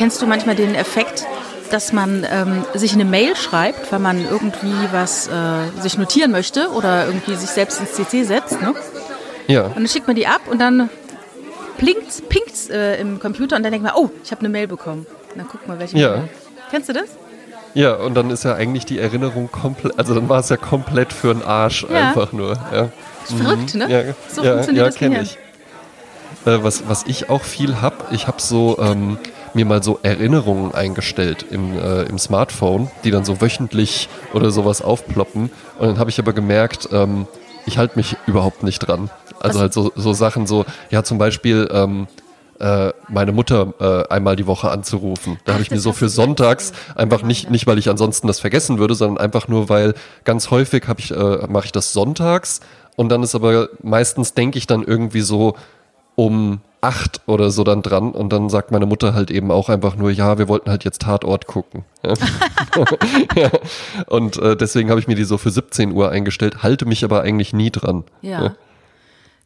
Kennst du manchmal den Effekt, dass man ähm, sich eine Mail schreibt, weil man irgendwie was äh, sich notieren möchte oder irgendwie sich selbst ins CC setzt, ne? Ja. Und dann schickt man die ab und dann blinkt pinkt's äh, im Computer und dann denkt man, oh, ich habe eine Mail bekommen. Und dann guck mal, welche Ja. Mail. Kennst du das? Ja, und dann ist ja eigentlich die Erinnerung komplett, also dann war es ja komplett für den Arsch Ja. einfach nur. Ja, Ist verrückt, ne? ja, So ja, funktioniert ja das Gehirn. ich. Äh, was, was ich auch viel hab, ich habe so ähm, mir mal so Erinnerungen eingestellt im, äh, im Smartphone, die dann so wöchentlich oder sowas aufploppen. Und dann habe ich aber gemerkt, ähm, ich halte mich überhaupt nicht dran. Also Was? halt so, so Sachen so, ja zum Beispiel ähm, äh, meine Mutter äh, einmal die Woche anzurufen. Da habe ich mir so für sonntags einfach nicht, nicht, weil ich ansonsten das vergessen würde, sondern einfach nur, weil ganz häufig habe ich, äh, mache ich das sonntags und dann ist aber meistens denke ich dann irgendwie so um acht oder so dann dran und dann sagt meine Mutter halt eben auch einfach nur, ja, wir wollten halt jetzt Tatort gucken. Ja. ja. Und äh, deswegen habe ich mir die so für 17 Uhr eingestellt, halte mich aber eigentlich nie dran. Ja.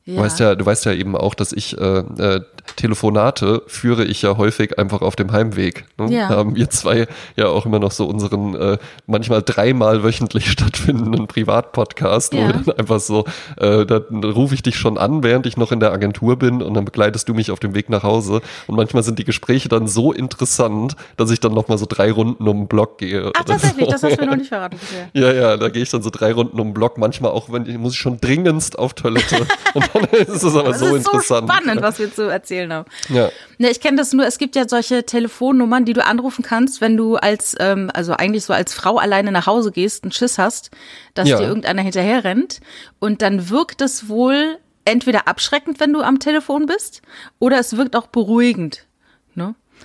Du, weißt ja, du weißt ja eben auch, dass ich äh, äh, Telefonate führe ich ja häufig einfach auf dem Heimweg. Ne? Ja. Da haben wir zwei ja auch immer noch so unseren äh, manchmal dreimal wöchentlich stattfindenden Privatpodcast, wo Ja. wir dann einfach so, äh, da rufe ich dich schon an, während ich noch in der Agentur bin und dann begleitest du mich auf dem Weg nach Hause. Und manchmal sind die Gespräche dann so interessant, dass ich dann nochmal so drei Runden um den Block gehe. Ach, tatsächlich, so. das hast du mir noch nicht verraten bisher. Ja, ja, da gehe ich dann so drei Runden um den Block. Manchmal auch, wenn ich, muss ich schon dringendst auf Toilette. Und dann ist es aber Das so ist so interessant. spannend, was wir zu erzählen haben. Ja. Ne, ich kenne das nur, es gibt ja solche Telefonnummern, die du anrufen kannst, wenn du als, ähm, also eigentlich so als Frau alleine nach Hause gehst und Schiss hast, dass Ja. dir irgendeiner hinterher rennt. Und dann wirkt es wohl entweder abschreckend, wenn du am Telefon bist, oder es wirkt auch beruhigend.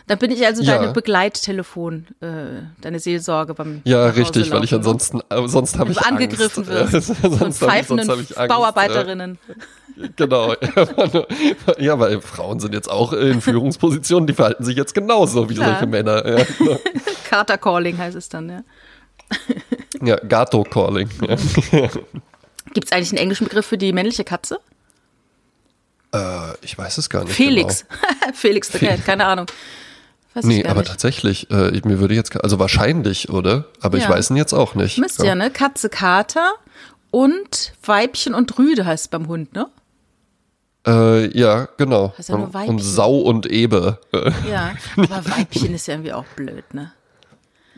Dann bin ich also Ja. deine Begleittelefon, äh, deine Seelsorge beim Ja, richtig, weil ich ansonsten, äh, sonst habe ich angegriffen Angst. wirst Ja, von sonst pfeifenden sonst ich Angst. Bauarbeiterinnen. Ja, genau. Ja, weil Frauen sind jetzt auch in Führungspositionen, die verhalten sich jetzt genauso wie Klar. solche Männer. Ja, genau. Carter Calling heißt es dann, ja. ja Gato Calling. Ja. Gibt es eigentlich einen englischen Begriff für die männliche Katze? Äh, ich weiß es gar nicht. Felix. Felix the Cat, keine Ahnung. Weiß ich Nee, aber nicht. tatsächlich, äh, ich- mir würde jetzt, also wahrscheinlich, oder? Aber ich Ja. weiß ihn jetzt auch nicht. Müsste ja, ne? Katze, Kater und Weibchen und Rüde heißt es beim Hund, ne? Äh, ja, genau. Heißt ja nur und Weibchen. Sau und Eber. Äh, Ja. Aber Weibchen ist ja irgendwie auch blöd, ne?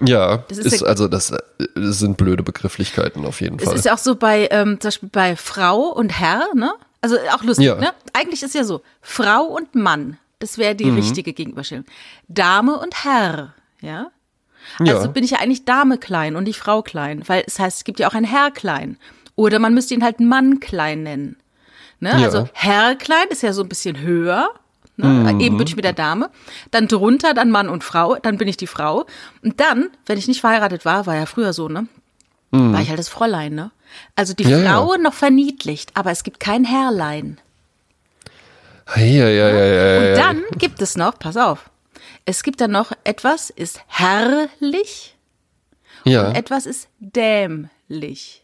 ja, Das ist, ist ja- also das, äh, das sind blöde Begrifflichkeiten auf jeden Es Fall. ist ja auch so bei, ähm, zum Beispiel bei Frau und Herr, ne? Also auch lustig, Ja. ne? Eigentlich ist ja so, Frau und Mann, das wäre Mhm. die richtige Gegenüberstellung. Dame und Herr, ja? ja. Also bin ich ja eigentlich Dame klein und nicht Frau klein, weil es heißt, es gibt ja auch ein Herr klein. Oder man müsste ihn halt Mann klein nennen. Ne? Ja. Also Herr klein ist ja so ein bisschen höher. Ne? Mhm. Eben bin ich mit der Dame. Dann drunter dann Mann und Frau, dann bin ich die Frau. Und dann, wenn ich nicht verheiratet war, war ja früher so, ne? War ich halt das Fräulein, ne? Also die Mhm. Ja, ja. Frau noch verniedlicht, aber es gibt kein Herrlein. Ja, ja, ja, ja, Und dann gibt es noch, pass auf, es gibt dann noch etwas ist herrlich ja. und etwas ist dämlich.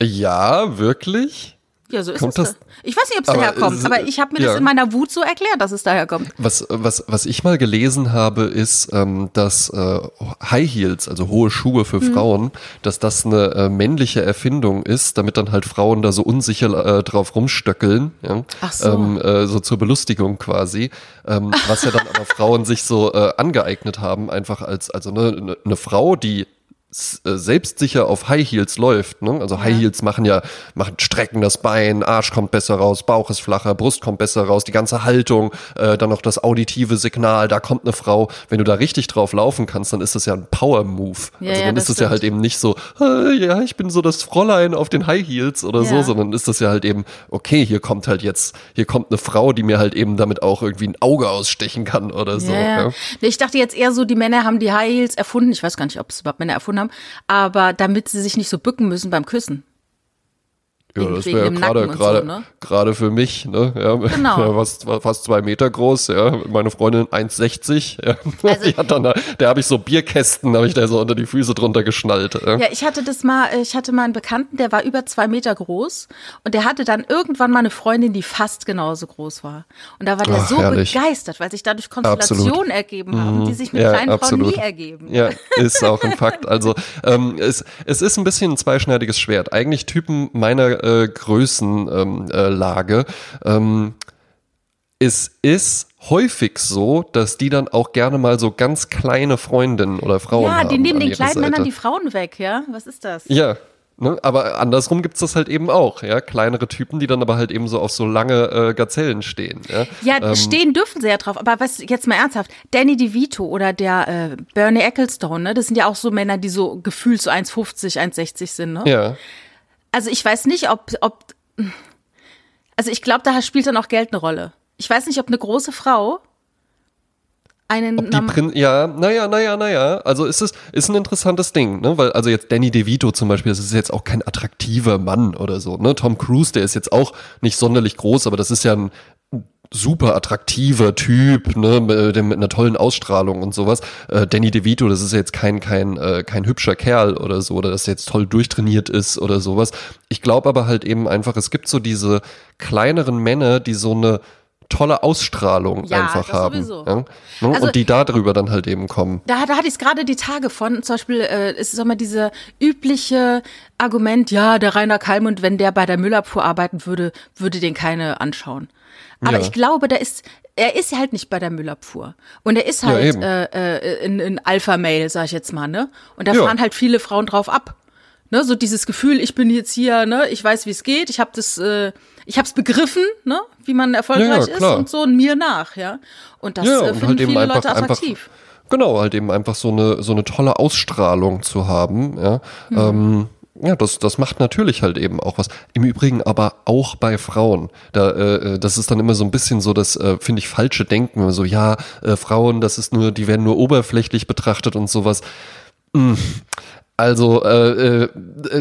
ja, wirklich? Ja, so ist Kommt es. das- Ich weiß nicht, ob es daherkommt, es- aber ich habe mir ja. das in meiner Wut so erklärt, dass es daherkommt. Was, was, was ich mal gelesen habe, ist, ähm, dass äh, High Heels, also hohe Schuhe für Mhm. Frauen, dass das eine äh, männliche Erfindung ist, damit dann halt Frauen da so unsicher äh, drauf rumstöckeln, ja? Ach so. ähm, äh, so zur Belustigung quasi, ähm, was ja dann aber Frauen sich so äh, angeeignet haben, einfach als also ne, ne, eine Frau, die äh, selbstsicher auf High Heels läuft. Ne? Also High Heels machen ja, machen strecken das Bein, Arsch kommt besser raus, Bauch ist flacher, Brust kommt besser raus, die ganze Haltung, äh, dann noch das auditive Signal, da kommt eine Frau. Wenn du da richtig drauf laufen kannst, dann ist das ja ein Power-Move. Ja, also ja, dann das ist es ja halt eben nicht so, äh, ja, ich bin so das Fräulein auf den High Heels oder so, Ja. sondern ist das ja halt eben, okay, hier kommt halt jetzt, hier kommt eine Frau, die mir halt eben damit auch irgendwie ein Auge ausstechen kann oder so. ja, ja. Ja. Ich dachte jetzt eher so, die Männer haben die High Heels erfunden. Ich weiß gar nicht, ob es überhaupt Männer erfunden haben, aber damit sie sich nicht so bücken müssen beim Küssen. Ja, das wäre dem gerade gerade so, ne? gerade für mich, ne? Ja, Genau. ja, fast, fast zwei Meter groß, ja. Meine Freundin 1,60. Ja. Also- die hat dann, da, der habe ich so Bierkästen, habe ich da so unter die Füße drunter geschnallt. Ja. Ja, ich hatte das mal, ich hatte mal einen Bekannten, der war über zwei Meter groß und der hatte dann irgendwann mal eine Freundin, die fast genauso groß war. Und da war der Ach, so herrlich. begeistert, weil sich dadurch Konstellationen Absolut. Mhm. ergeben haben, die sich mit Ja, kleinen absolut. Frauen nie ergeben. Ja, ist auch ein Fakt. Also ähm, es, es ist ein bisschen ein zweischneidiges Schwert. Eigentlich Typen meiner äh, Größenlage. Ähm, äh, ähm, es ist häufig so, dass die dann auch gerne mal so ganz kleine Freundinnen oder Frauen haben. Ja, die nehmen den kleinen Männern Seite. die Frauen weg, ja? Was ist das? Ja. Ne? Aber andersrum gibt's das halt eben auch, ja. Kleinere Typen, die dann aber halt eben so auf so lange äh, Gazellen stehen. Ja, Ja, Ähm, stehen dürfen sie ja drauf, aber was jetzt mal ernsthaft, Danny DeVito oder der äh, Bernie Ecclestone, ne, das sind ja auch so Männer, die so gefühlt so 1,50, 1,60 sind, ne? ja. Also ich weiß nicht, ob, ob also ich glaube, da spielt dann auch Geld eine Rolle. Ich weiß nicht, ob eine große Frau einen Die Norm- Prin ja, naja, naja, naja. Also ist es ist ein interessantes Ding, ne? Weil also jetzt Danny DeVito zum Beispiel, das ist jetzt auch kein attraktiver Mann oder so, ne? Tom Cruise, der ist jetzt auch nicht sonderlich groß, aber das ist ja ein super attraktiver Typ, ne, mit, dem- mit einer tollen Ausstrahlung und sowas. Äh, Danny DeVito, das ist jetzt kein kein äh, kein hübscher Kerl oder so, oder dass er jetzt toll durchtrainiert ist oder sowas. Ich glaube aber halt eben einfach, es gibt so diese kleineren Männer, die so eine tolle Ausstrahlung Ja, einfach haben. Ja? Ne? Also- und die da drüber dann halt eben kommen. Da, da hatte ich es gerade die Tage von, zum Beispiel, äh, es ist immer diese übliche Argument, ja, der Rainer Kallmund, wenn der bei der Müllabfuhr arbeiten würde, würde den keine anschauen. Aber Ja. ich glaube, da ist, er ist ja halt nicht bei der Müllabfuhr. Und er ist Ja, halt eben. äh, äh, in, in Alpha-Mail, sag ich jetzt mal, ne? Und da Ja. fahren halt viele Frauen drauf ab. Ne, so dieses Gefühl, ich bin jetzt hier, ne, ich weiß, wie es geht, ich habe das, äh, ich habe es begriffen, ne, wie man erfolgreich Ja, ist und so und mir nach, ja. Und das Ja, äh, finden halt viele einfach- Leute einfach- attraktiv. Genau, halt eben einfach so eine, so eine tolle Ausstrahlung zu haben, ja. Mhm. Ähm, ja, das, das macht natürlich halt eben auch was. Im Übrigen aber auch bei Frauen. Da, äh, das ist dann immer so ein bisschen so das, äh, finde ich, falsche Denken. So, ja, äh, Frauen, das ist nur, die werden nur oberflächlich betrachtet und sowas. Mm. Also äh, äh,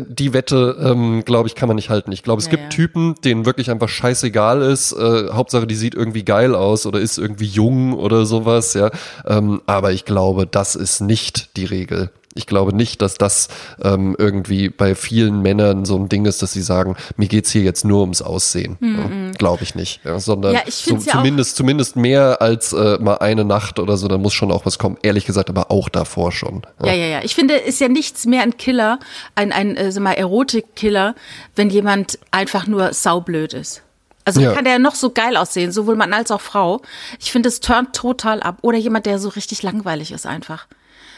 die Wette, ähm, glaube ich, kann man nicht halten. Ich glaube, es Ja, gibt. Typen, denen wirklich einfach scheißegal ist. Äh, Hauptsache, die sieht irgendwie geil aus oder ist irgendwie jung oder sowas. Ja, ähm, aber ich glaube, das ist nicht die Regel. Ich glaube nicht, dass das ähm, irgendwie bei vielen Männern so ein Ding ist, dass sie sagen, mir geht's hier jetzt nur ums Aussehen. Ja, glaube ich nicht. Ja, sondern Ja, ich so, zumindest, zumindest mehr als äh, mal eine Nacht oder so, da muss schon auch was kommen. Ehrlich gesagt, aber auch davor schon. Ja, ja, ja. Ich finde, ist ja nichts mehr ein Killer, ein, ein äh, mal, Erotik-Killer, wenn jemand einfach nur saublöd ist. Also Ja. kann der noch so geil aussehen, sowohl Mann als auch Frau. Ich finde, es turnt total ab. Oder jemand, der so richtig langweilig ist einfach.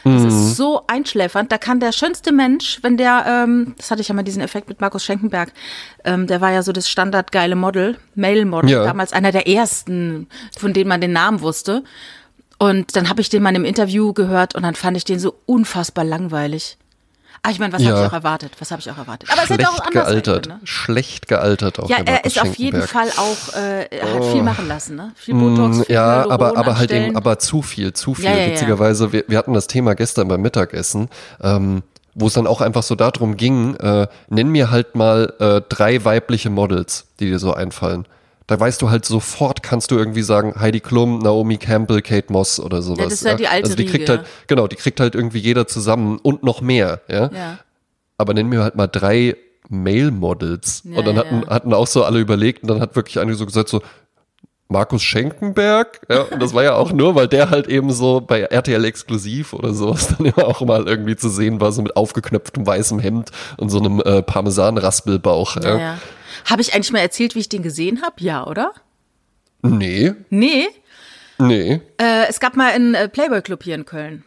Das Mhm. ist so einschläfernd. Da kann der schönste Mensch, wenn der, ähm, das hatte ich ja mal diesen Effekt mit Markus Schenkenberg, ähm, der war ja so das standardgeile Model, Male-Model, Ja. damals einer der ersten, von denen man den Namen wusste. Und dann habe ich den mal im Interview gehört und dann fand ich den so unfassbar langweilig. Ah, ich meine, was Ja. habe ich auch erwartet? Was habe ich auch erwartet? Aber es hätte auch Schlecht anders sein gealtert. können, ne? Schlecht gealtert auch Ja, er ist auf jeden. Fall auch, äh, er hat viel machen lassen, ne? Viel Botox, viel Mm, Ja, Hyaluron aber, aber halt eben, aber zu viel, zu viel. Ja, ja. Witzigerweise, wir, wir hatten das Thema gestern beim Mittagessen, ähm, wo es dann auch einfach so darum ging, äh, nenn mir halt mal äh, drei weibliche Models, die dir so einfallen. Da weißt du halt sofort, kannst du irgendwie sagen, Heidi Klum, Naomi Campbell, Kate Moss oder sowas. das ist ja die alte Also die kriegt Riege. halt, genau, die kriegt halt irgendwie jeder zusammen und noch mehr, ja. Ja. Aber nenn mir halt mal drei Male-Models. Ja, und dann hatten, ja. hatten auch so alle überlegt und dann hat wirklich eine so gesagt so, Markus Schenkenberg, ja, und das war ja auch nur, weil der halt eben so bei RTL exklusiv oder sowas dann immer auch mal irgendwie zu sehen war, so mit aufgeknöpftem weißem Hemd und so einem äh, Parmesan-Raspelbauch. Ja, Ja. ja. Habe ich eigentlich mal erzählt, wie ich den gesehen habe? Ja, oder? Nee, Nee. nee. Äh, es gab mal einen äh, Playboy Club hier in Köln.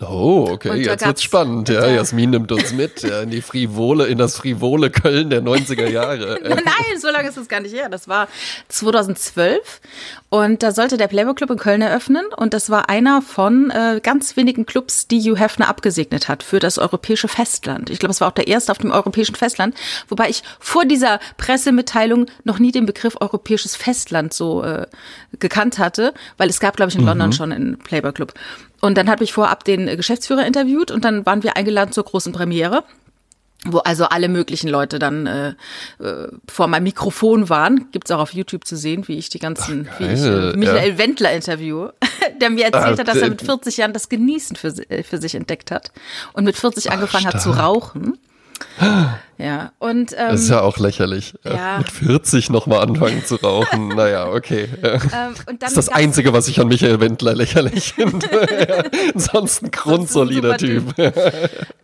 Oh, okay, Und jetzt wird's spannend. Ja, Jasmin nimmt uns mit ja, in die frivole, in das frivole Köln der 90er Jahre. Nein, so lange ist das gar nicht her. Das war 2012 und da sollte der Playboy Club in Köln eröffnen und das war einer von äh, ganz wenigen Clubs, die Hugh Hefner abgesegnet hat für das europäische Festland. Ich glaube, es war auch der erste auf dem europäischen Festland, wobei ich vor dieser Pressemitteilung noch nie den Begriff europäisches Festland so äh, gekannt hatte, weil es gab, glaube ich, in London schon einen Playboy Club. Und dann habe ich vorab den äh, Geschäftsführer interviewt und dann waren wir eingeladen zur großen Premiere. wo also alle möglichen Leute dann äh, äh, vor meinem Mikrofon waren. Gibt's auch auf YouTube zu sehen, wie ich die ganzen, Ach, wie ich äh, Michael ja. Wendler interviewe, der mir erzählt Ah, hat, dass er mit 40 Jahren das Genießen für, äh, für sich entdeckt hat und mit 40 angefangen hat zu stark. rauchen. Ja, und ähm, Das ist ja auch lächerlich. ja. Mit 40 nochmal anfangen zu rauchen. naja, okay. Ähm, Das ist das Einzige, was ich an Michael Wendler lächerlich finde. Ja. Sonst ein grundsolider super Typ.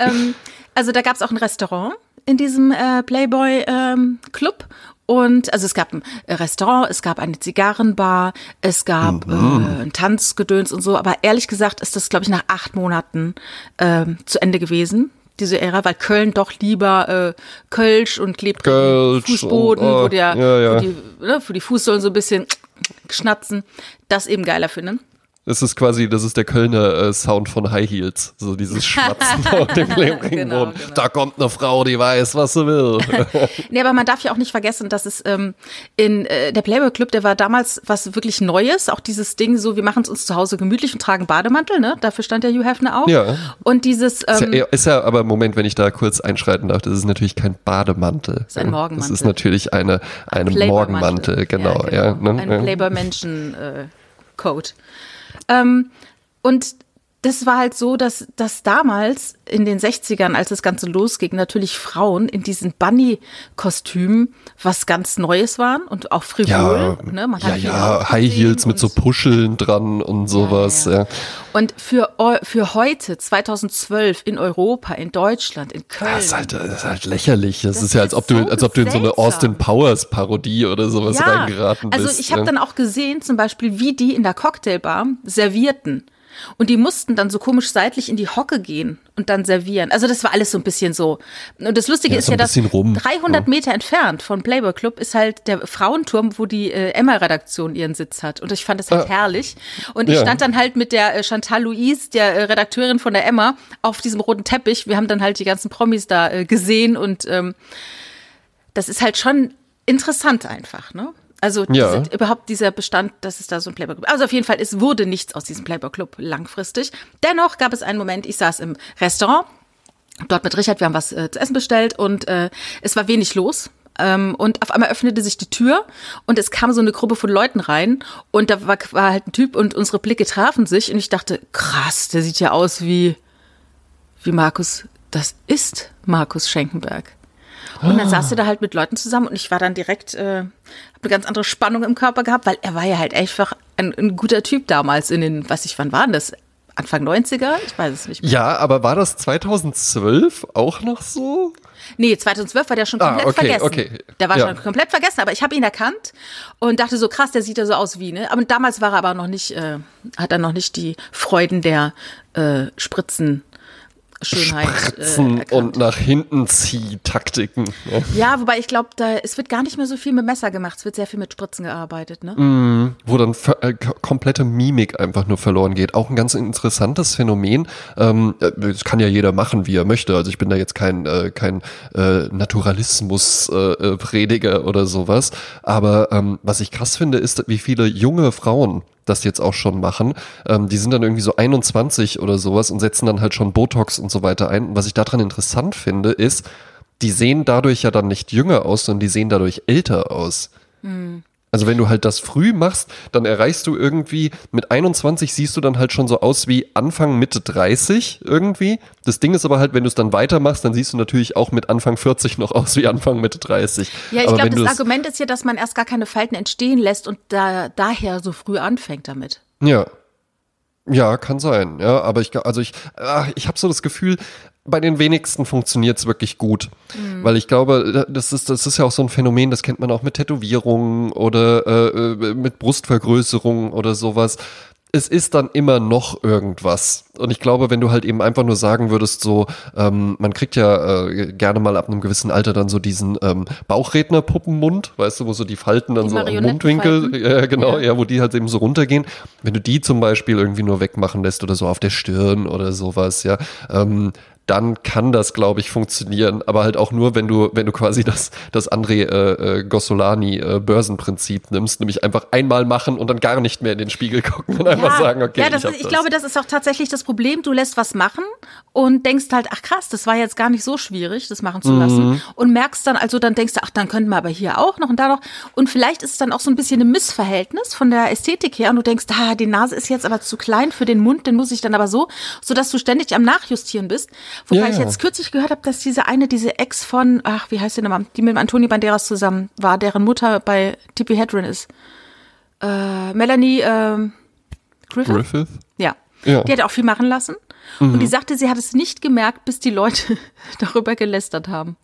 ähm, also da gab es auch ein Restaurant in diesem äh, Playboy ähm, Club. Und also es gab ein Restaurant, es gab eine Zigarrenbar, es gab Mhm. äh, ein Tanzgedöns und so. Aber ehrlich gesagt ist das, glaube ich, nach acht Monaten ähm, zu Ende gewesen, diese Ära, weil Köln doch lieber äh, Kölsch und klebrigen Kölsch Fußboden, und, oh, wo, der, ja, ja. Wo, die, ne, wo die Fußsohlen so ein bisschen schnatzen, das eben geiler finden. Das ist quasi, das ist der Kölner äh, Sound von High Heels. So dieses Schmatzen auf dem Genau, Boden. genau. Da kommt eine Frau, die weiß, was sie will. Nee, aber man darf ja auch nicht vergessen, dass es ähm, in äh, der Playboy Club, der war damals was wirklich Neues. Auch dieses Ding, so wir machen es uns zu Hause gemütlich und tragen Bademantel, ne? Dafür stand der Hugh Hefner auch. Ja. Und dieses Ist ähm, ja, ist ja aber, Moment, wenn ich da kurz einschreiten darf, das ist natürlich kein Bademantel. ist ein Morgenmantel. Das ist natürlich eine, eine. Morgenmantel, genau. Ja, ne? Ein Ja. Playboy-Menschen-Code. Ähm, und das war halt so, dass, dass damals in den 60ern, als das Ganze losging, natürlich Frauen in diesen Bunny-Kostümen was ganz Neues waren und auch frivol. Ja, ne? Man ja, ja, High Heels mit so Puscheln dran und sowas. ja, Ja. Und für, für heute, 2012, in Europa, in Deutschland, in Köln. Das, ist halt, das ist halt lächerlich. Das, Das ist ja, als ob du, so als ob du in so eine. Austin Powers Parodie oder sowas reingeraten bist. Also ich habe dann auch gesehen, zum Beispiel, wie die in der Cocktailbar servierten. Und die mussten dann so komisch seitlich in die Hocke gehen und dann servieren. Also das war alles so ein bisschen so. Und das Lustige Ja, ist ja, dass rum. 300 Meter entfernt von Playboy Club ist halt der Frauenturm, wo die äh, Emma-Redaktion ihren Sitz hat. Und ich fand das halt Ah. herrlich. Und ich Ja. stand dann halt mit der äh, Chantal Louise, der äh, Redakteurin von der Emma, auf diesem roten Teppich. Wir haben dann halt die ganzen Promis da äh, gesehen und ähm, das ist halt schon interessant einfach, ne? Also Ja. diese, überhaupt dieser Bestand, dass es da so ein Playboy Club. Also auf jeden Fall, es wurde nichts aus diesem Playboy Club langfristig. Dennoch gab es einen Moment, ich saß im Restaurant, dort mit Richard, wir haben was äh, zu essen bestellt und äh, es war wenig los. Ähm, und auf einmal öffnete sich die Tür und es kam so eine Gruppe von Leuten rein und da war, war halt ein Typ und unsere Blicke trafen sich und ich dachte, krass, der sieht ja aus wie, wie Markus, das ist Markus Schenkenberg. Und dann saß er da halt mit Leuten zusammen und ich war dann direkt, äh, hab eine ganz andere Spannung im Körper gehabt, weil er war ja halt einfach ein, ein guter Typ damals in den, was ich, wann waren das? Anfang 90er? Ich weiß es nicht mehr. ja, aber war das 2012 auch noch so? Nee, 2012 war der schon Ah, komplett okay, vergessen. okay. Der war Ja. schon komplett vergessen, aber ich habe ihn erkannt und dachte so, krass, der sieht ja so aus wie, ne? Aber damals war er aber noch nicht, äh, hat er noch nicht die Freuden der äh, Spritzen. Schönheit äh, und nach hinten zieh Taktiken. Ja. Ja, wobei ich glaube, da es wird gar nicht mehr so viel mit Messer gemacht, es wird sehr viel mit Spritzen gearbeitet, ne? wo dann äh, komplette Mimik einfach nur verloren geht. Auch ein ganz interessantes Phänomen. Ähm, äh, das kann ja jeder machen, wie er möchte. Also ich bin da jetzt kein äh, kein äh, Naturalismus-Prediger äh, Prediger oder sowas. Aber ähm, was ich krass finde, ist, wie viele junge Frauen das jetzt auch schon machen. Ähm, die sind dann irgendwie so 21 oder sowas und setzen dann halt schon Botox und so weiter ein. Und was ich daran interessant finde, ist, die sehen dadurch ja dann nicht jünger aus, sondern die sehen dadurch älter aus. Also wenn du halt das früh machst, dann erreichst du irgendwie, mit 21 siehst du dann halt schon so aus wie Anfang, Mitte 30 irgendwie. Das Ding ist aber halt, wenn du es dann weitermachst, dann siehst du natürlich auch mit Anfang 40 noch aus wie Anfang, Mitte 30. Ja, ich glaube, das Argument ist ja, dass man erst gar keine Falten entstehen lässt und da, daher so früh anfängt damit. Ja. Ja, kann sein. Ja, aber ich, also ich, ach, ich habe so das Gefühl, bei den wenigsten funktioniert es wirklich gut. Weil ich glaube, das ist, das ist ja auch so ein Phänomen, das kennt man auch mit Tätowierungen oder äh, äh, mit Brustvergrößerung oder sowas. Es ist dann immer noch irgendwas. Und ich glaube, wenn du halt eben einfach nur sagen würdest, so, ähm, man kriegt ja äh, gerne mal ab einem gewissen Alter dann so diesen ähm, Bauchredner-Puppenmund, weißt du, wo so die Falten dann Die so am Mundwinkel, ja, genau, Ja. ja, wo die halt eben so runtergehen. Wenn du die zum Beispiel irgendwie nur wegmachen lässt oder so auf der Stirn oder sowas, ja, ähm, dann kann das, glaube ich, funktionieren. Aber halt auch nur, wenn du, wenn du quasi das, das André äh, äh, Gossolani äh, Börsenprinzip nimmst, nämlich einfach einmal machen und dann gar nicht mehr in den Spiegel gucken und einfach sagen, okay, ja, das ich, ist, ich glaube, das ist auch tatsächlich das Problem. Du lässt was machen und denkst halt, ach krass, das war jetzt gar nicht so schwierig, das machen zu lassen. Mhm. Und merkst dann, also dann denkst du, ach, dann könnten wir aber hier auch noch und da noch. Und vielleicht ist es dann auch so ein bisschen ein Missverhältnis von der Ästhetik her. Und du denkst, ah, die Nase ist jetzt aber zu klein für den Mund, den muss ich dann aber so, sodass du ständig am Nachjustieren bist. Wobei Ja, ich ja. jetzt kürzlich gehört habe, dass diese eine, diese Ex von, ach, wie heißt die nochmal, die mit dem Antonio Banderas zusammen war, deren Mutter bei Tippi Hedren ist. Äh, Melanie ähm, Griffith? Griffith? Ja. Ja. Mhm. Die hat auch viel machen lassen. Und die sagte, sie hat es nicht gemerkt, bis die Leute darüber gelästert haben.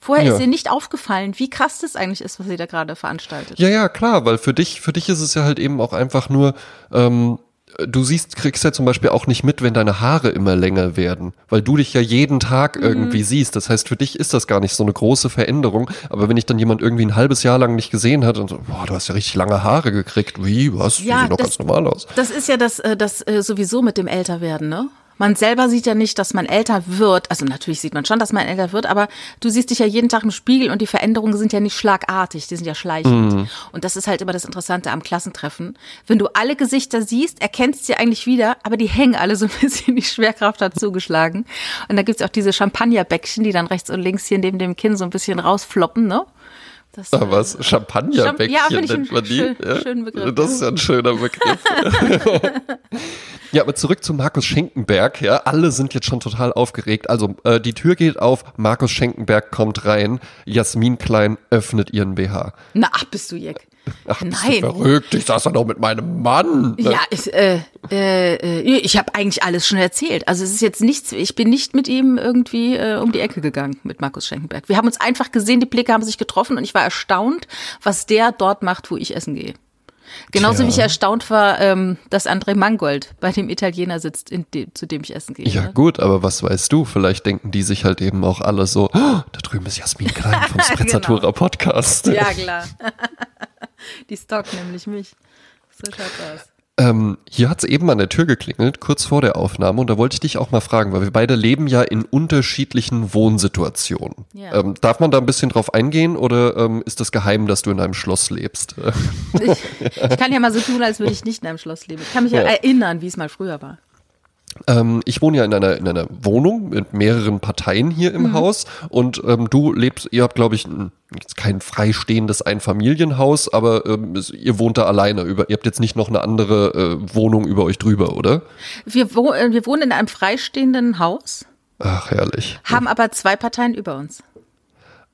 Vorher Ja. ist ihr nicht aufgefallen, wie krass das eigentlich ist, was sie da gerade veranstaltet. Ja, ja, klar, weil für dich, für dich ist es ja halt eben auch einfach nur, ähm, du siehst, kriegst ja zum Beispiel auch nicht mit, wenn deine Haare immer länger werden, weil du dich ja jeden Tag irgendwie siehst. Das heißt, für dich ist das gar nicht so eine große Veränderung. Aber wenn ich dann jemand irgendwie ein halbes Jahr lang nicht gesehen hat und so, boah, du hast ja richtig lange Haare gekriegt. Wie, was? Die Ja, sehen doch ganz normal aus. Das ist ja das, äh, das äh, sowieso mit dem Älterwerden, ne? Man selber sieht ja nicht, dass man älter wird. Also natürlich sieht man schon, dass man älter wird, aber du siehst dich ja jeden Tag im Spiegel und die Veränderungen sind ja nicht schlagartig, die sind ja schleichend. Und das ist halt immer das Interessante am Klassentreffen. Wenn du alle Gesichter siehst, erkennst du sie eigentlich wieder, aber die hängen alle so ein bisschen, die Schwerkraft hat zugeschlagen. Und da gibt's auch diese Champagnerbäckchen, die dann rechts und links hier neben dem Kinn so ein bisschen rausfloppen, ne? Das, Ah, was? Champagnerbäckchen Ja, nennt man die? schön- schönen Begriff, Das ist ja ein schöner Begriff. ja, aber zurück zu Markus Schenkenberg. Ja, alle sind jetzt schon total aufgeregt. Also, äh, die Tür geht auf, Markus Schenkenberg kommt rein, Jasmin Klein öffnet ihren BH. Na, ach, bist du Jeck. Ach, Nein. verrückt? Ich saß da noch mit meinem Mann. Ja, ich, äh, äh, äh, ich habe eigentlich alles schon erzählt. Also es ist jetzt nichts, ich bin nicht mit ihm irgendwie äh, um die Ecke gegangen, mit Markus Schenkenberg. Wir haben uns einfach gesehen, die Blicke haben sich getroffen und ich war erstaunt, was der dort macht, wo ich essen gehe. Genauso Tja. wie ich erstaunt war, ähm, dass André Mangold bei dem Italiener sitzt, in dem, zu dem ich essen gehe. Ja ne? gut, aber was weißt du? Vielleicht denken die sich halt eben auch alle so, oh, da drüben ist Jasmin Klein vom Sprezzatura Podcast. ja klar. die stockt nämlich mich. So schaut's aus. Ähm, hier hat es eben an der Tür geklingelt, kurz vor der Aufnahme, und da wollte ich dich auch mal fragen, weil wir beide leben ja in unterschiedlichen Wohnsituationen. Ja. Ähm, darf man da ein bisschen drauf eingehen oder ähm, ist das geheim, dass du in einem Schloss lebst? Ich, ich kann ja mal so tun, als würde ich nicht in einem Schloss leben. Ich kann mich Ja. erinnern, wie es mal früher war. Ähm, ich wohne ja in einer, in einer Wohnung mit mehreren Parteien hier Mhm. im Haus und ähm, du lebst, ihr habt glaube ich ein, jetzt kein freistehendes Einfamilienhaus, aber ähm, ihr wohnt da alleine. Über, ihr habt jetzt nicht noch eine andere äh, Wohnung über euch drüber, oder? Wir, wo, äh, wir wohnen in einem freistehenden Haus, Ach, herrlich. haben aber zwei Parteien über uns.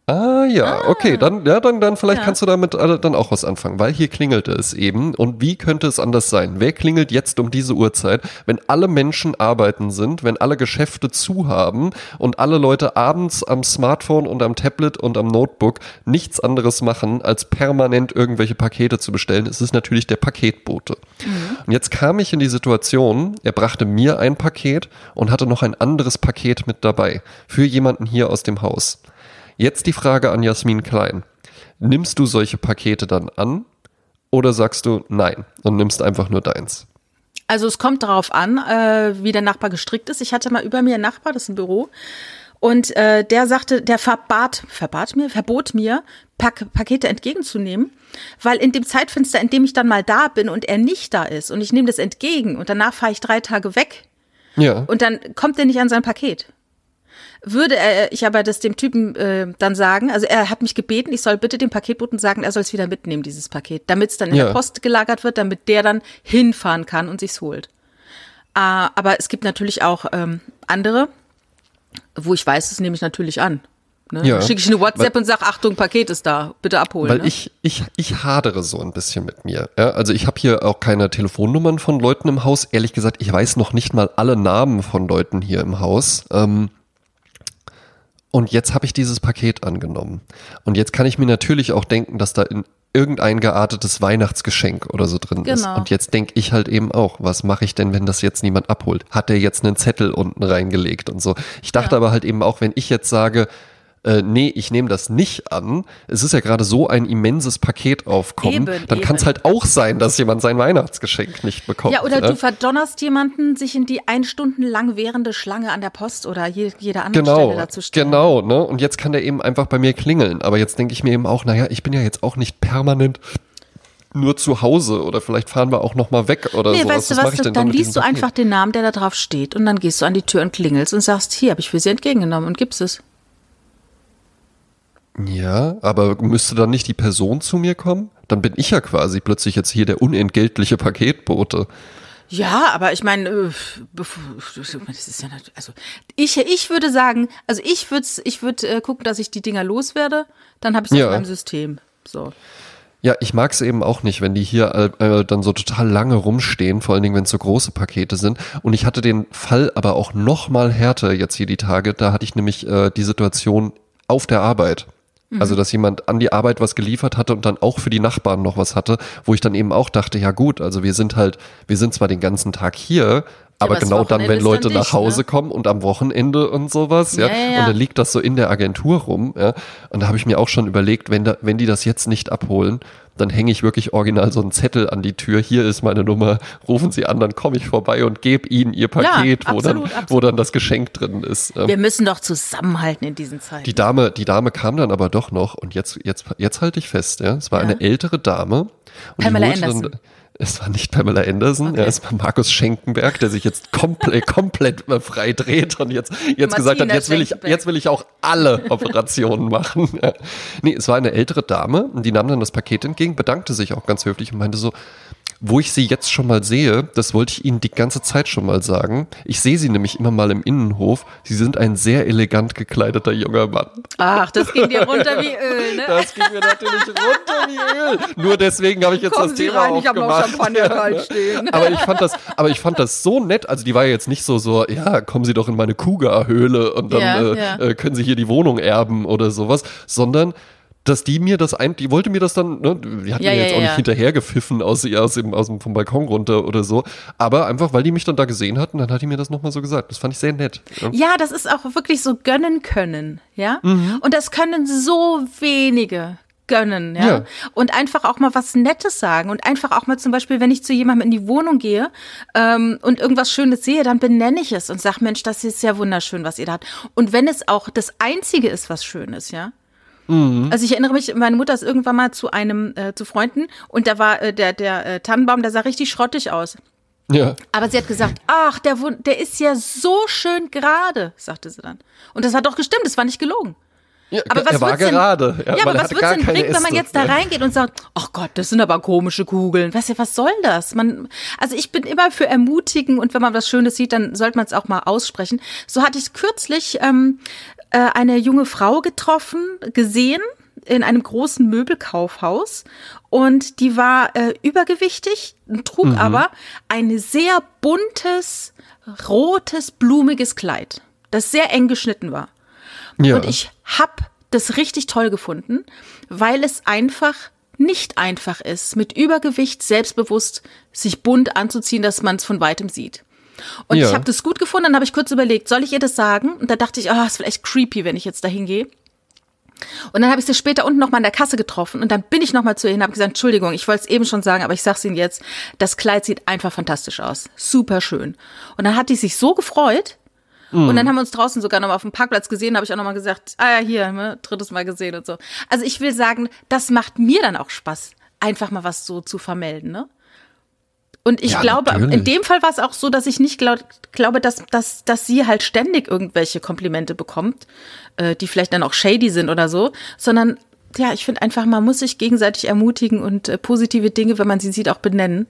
Ah ja, okay, dann ja, dann dann vielleicht Ja. kannst du damit äh, dann auch was anfangen, weil hier klingelte es eben und wie könnte es anders sein? Wer klingelt jetzt um diese Uhrzeit, wenn alle Menschen arbeiten sind, wenn alle Geschäfte zu haben und alle Leute abends am Smartphone und am Tablet und am Notebook nichts anderes machen, als permanent irgendwelche Pakete zu bestellen? Es ist natürlich der Paketbote. Und jetzt kam ich in die Situation, er brachte mir ein Paket und hatte noch ein anderes Paket mit dabei für jemanden hier aus dem Haus. Jetzt die Frage an Jasmin Klein. Nimmst du solche Pakete dann an oder sagst du nein und nimmst einfach nur deins? Also es kommt darauf an, äh, wie der Nachbar gestrickt ist. Ich hatte mal über mir einen Nachbar, das ist ein Büro, und äh, der sagte, der verbat, verbat mir, verbot mir, Pak Pakete entgegenzunehmen, weil in dem Zeitfenster, in dem ich dann mal da bin und er nicht da ist und ich nehme das entgegen und danach fahre ich drei Tage weg Ja. und dann kommt er nicht an sein Paket. Würde er, ich aber das dem Typen äh, dann sagen, also er hat mich gebeten, ich soll bitte dem Paketboten sagen, er soll es wieder mitnehmen, dieses Paket, damit es dann in Ja. der Post gelagert wird, damit der dann hinfahren kann und sich's holt. Äh, aber es gibt natürlich auch ähm, andere, wo ich weiß, das nehme ich natürlich an. Ne? Ja. Schicke ich eine WhatsApp und sage, Achtung, Paket ist da, bitte abholen. Weil ne? ich, ich, ich hadere so ein bisschen mit mir. Ja, also ich habe hier auch keine Telefonnummern von Leuten im Haus. Ehrlich gesagt, ich weiß noch nicht mal alle Namen von Leuten hier im Haus. Ähm, und jetzt habe ich dieses Paket angenommen. Und jetzt kann ich mir natürlich auch denken, dass da in irgendein geartetes Weihnachtsgeschenk oder so drin ist. Genau. Und jetzt denke ich halt eben auch, was mache ich denn, wenn das jetzt niemand abholt? Hat der jetzt einen Zettel unten reingelegt und so? Ich dachte Ja. aber halt eben auch, wenn ich jetzt sage, äh, nee, ich nehme das nicht an. Es ist ja gerade so ein immenses Paket aufkommen. Eben, dann kann es halt auch sein, dass jemand sein Weihnachtsgeschenk nicht bekommt. Ja, oder ne? du verdonnerst jemanden, sich in die ein Stunden lang währende Schlange an der Post oder je, jeder anderen Genau, Stelle dazu stellen. genau, ne? Und jetzt kann der eben einfach bei mir klingeln. Aber jetzt denke ich mir eben auch, naja, ich bin ja jetzt auch nicht permanent nur zu Hause oder vielleicht fahren wir auch noch mal weg oder Nee, so. weißt du was, ich denn dann liest du einfach den Namen, der da drauf steht und dann gehst du an die Tür und klingelst und sagst, hier habe ich für sie entgegengenommen und gibst es. Ja, aber müsste dann nicht die Person zu mir kommen? Dann bin ich ja quasi plötzlich jetzt hier der unentgeltliche Paketbote. Ja, aber ich meine, äh, das ist ja nicht, also ich, ich würde sagen, also ich würde ich würd, äh, gucken, dass ich die Dinger loswerde, dann habe ich es Ja. in meinem System. So. Ja, ich mag es eben auch nicht, wenn die hier äh, äh, dann so total lange rumstehen, vor allen Dingen, wenn es so große Pakete sind. Und ich hatte den Fall aber auch noch mal härter jetzt hier die Tage. Da hatte ich nämlich äh, die Situation auf der Arbeit. Also, dass jemand an die Arbeit was geliefert hatte und dann auch für die Nachbarn noch was hatte, wo ich dann eben auch dachte, ja gut, also wir sind halt, wir sind zwar den ganzen Tag hier, aber aber genau dann, wenn ist dann Leute nach Hause ne? kommen und am Wochenende und sowas, ja, Ja, ja, ja. und dann liegt das so in der Agentur rum, ja, und da habe ich mir auch schon überlegt, wenn da, wenn die das jetzt nicht abholen, dann hänge ich wirklich original so einen Zettel an die Tür. Hier ist meine Nummer, rufen Sie an, dann komme ich vorbei und gebe Ihnen Ihr Paket, wo, dann, absolut, wo absolut. dann das Geschenk drin ist. Ähm, Wir müssen doch zusammenhalten in diesen Zeiten. die Dame, die Dame kam dann aber doch noch und jetzt, jetzt, jetzt halte ich fest, ja. Es war Ja. eine ältere Dame. Und Pamela Anderson. Dann, es war nicht Pamela Anderson, ja, es war Markus Schenkenberg, der sich jetzt komplett, komplett frei dreht und jetzt, jetzt gesagt hat, jetzt will ich, jetzt will ich auch alle Operationen machen. Ja. Nee, es war eine ältere Dame die nahm dann das Paket entgegen, bedankte sich auch ganz höflich und meinte so, wo ich sie jetzt schon mal sehe, das wollte ich Ihnen die ganze Zeit schon mal sagen. Ich sehe sie nämlich immer mal im Innenhof. Sie sind ein sehr elegant gekleideter junger Mann. Ach, das ging dir runter wie Öl, ne? Das ging mir natürlich runter wie Öl. Nur deswegen habe ich jetzt Kommen das Sie Thema rein, ich hab noch aufgemacht. Champagner kalt stehen. Aber ich fand das, aber ich fand das so nett. Also die war ja jetzt nicht so so, ja, kommen Sie doch in meine Kuga-Höhle und dann Ja, äh, ja. Äh, können Sie hier die Wohnung erben oder sowas, sondern dass die mir das ein, die wollte mir das dann, ne, die hat Ja, mir ja, jetzt auch ja. nicht hinterhergepfiffen aus, aus, dem, aus dem vom Balkon runter oder so, aber einfach, weil die mich dann da gesehen hatten, dann hat die mir das nochmal so gesagt. Das fand ich sehr nett. Ja. Ja, das ist auch wirklich so gönnen können, ja? Mhm. Und das können so wenige gönnen, ja? Ja. Und einfach auch mal was Nettes sagen und einfach auch mal zum Beispiel, wenn ich zu jemandem in die Wohnung gehe ähm, und irgendwas Schönes sehe, dann benenne ich es und sag, Mensch, das ist ja wunderschön, was ihr da habt. Und wenn es auch das Einzige ist, was schön ist, ja? Also ich erinnere mich, meine Mutter ist irgendwann mal zu einem, äh, zu Freunden und da war äh, der, der äh, Tannenbaum, der sah richtig schrottig aus. ja. Aber sie hat gesagt, ach, der, der ist ja so schön gerade, sagte sie dann. Und das hat doch gestimmt, das war nicht gelogen. Ja, Aber was er war denn- gerade. Ja, weil aber er was wird's denn bringen, wenn man jetzt da Ja. reingeht und sagt, ach Gott, das sind aber komische Kugeln. Weißt du, was soll das? Man, also ich bin immer für ermutigen und wenn man was Schönes sieht, dann sollte man es auch mal aussprechen. So hatte ich kürzlich ähm, äh, eine junge Frau getroffen, gesehen in einem großen Möbelkaufhaus und die war äh, übergewichtig, trug Mhm. aber ein sehr buntes, rotes, blumiges Kleid, das sehr eng geschnitten war. Ja. Und ich hab das richtig toll gefunden, weil es einfach nicht einfach ist, mit Übergewicht selbstbewusst sich bunt anzuziehen, dass man es von weitem sieht. Und Ja. ich habe das gut gefunden, dann habe ich kurz überlegt, soll ich ihr das sagen? Und da dachte ich, oh, ist vielleicht creepy, wenn ich jetzt da hingehe. Und dann habe ich sie später unten noch mal an der Kasse getroffen und dann bin ich noch mal zu ihr und habe gesagt, Entschuldigung, ich wollte es eben schon sagen, aber ich sag's Ihnen jetzt, das Kleid sieht einfach fantastisch aus. Super schön. Und dann hat die sich so gefreut, und dann haben wir uns draußen sogar noch mal auf dem Parkplatz gesehen, habe ich auch noch mal gesagt, ah ja, hier, ne, drittes Mal gesehen und so. Also ich will sagen, das macht mir dann auch Spaß, einfach mal was so zu vermelden, ne? Und ich Ja, glaube, natürlich. in dem Fall war es auch so, dass ich nicht glaub, glaube, dass, dass, dass sie halt ständig irgendwelche Komplimente bekommt, äh, die vielleicht dann auch shady sind oder so, sondern ja, ich finde einfach, man muss sich gegenseitig ermutigen und äh, positive Dinge, wenn man sie sieht, auch benennen.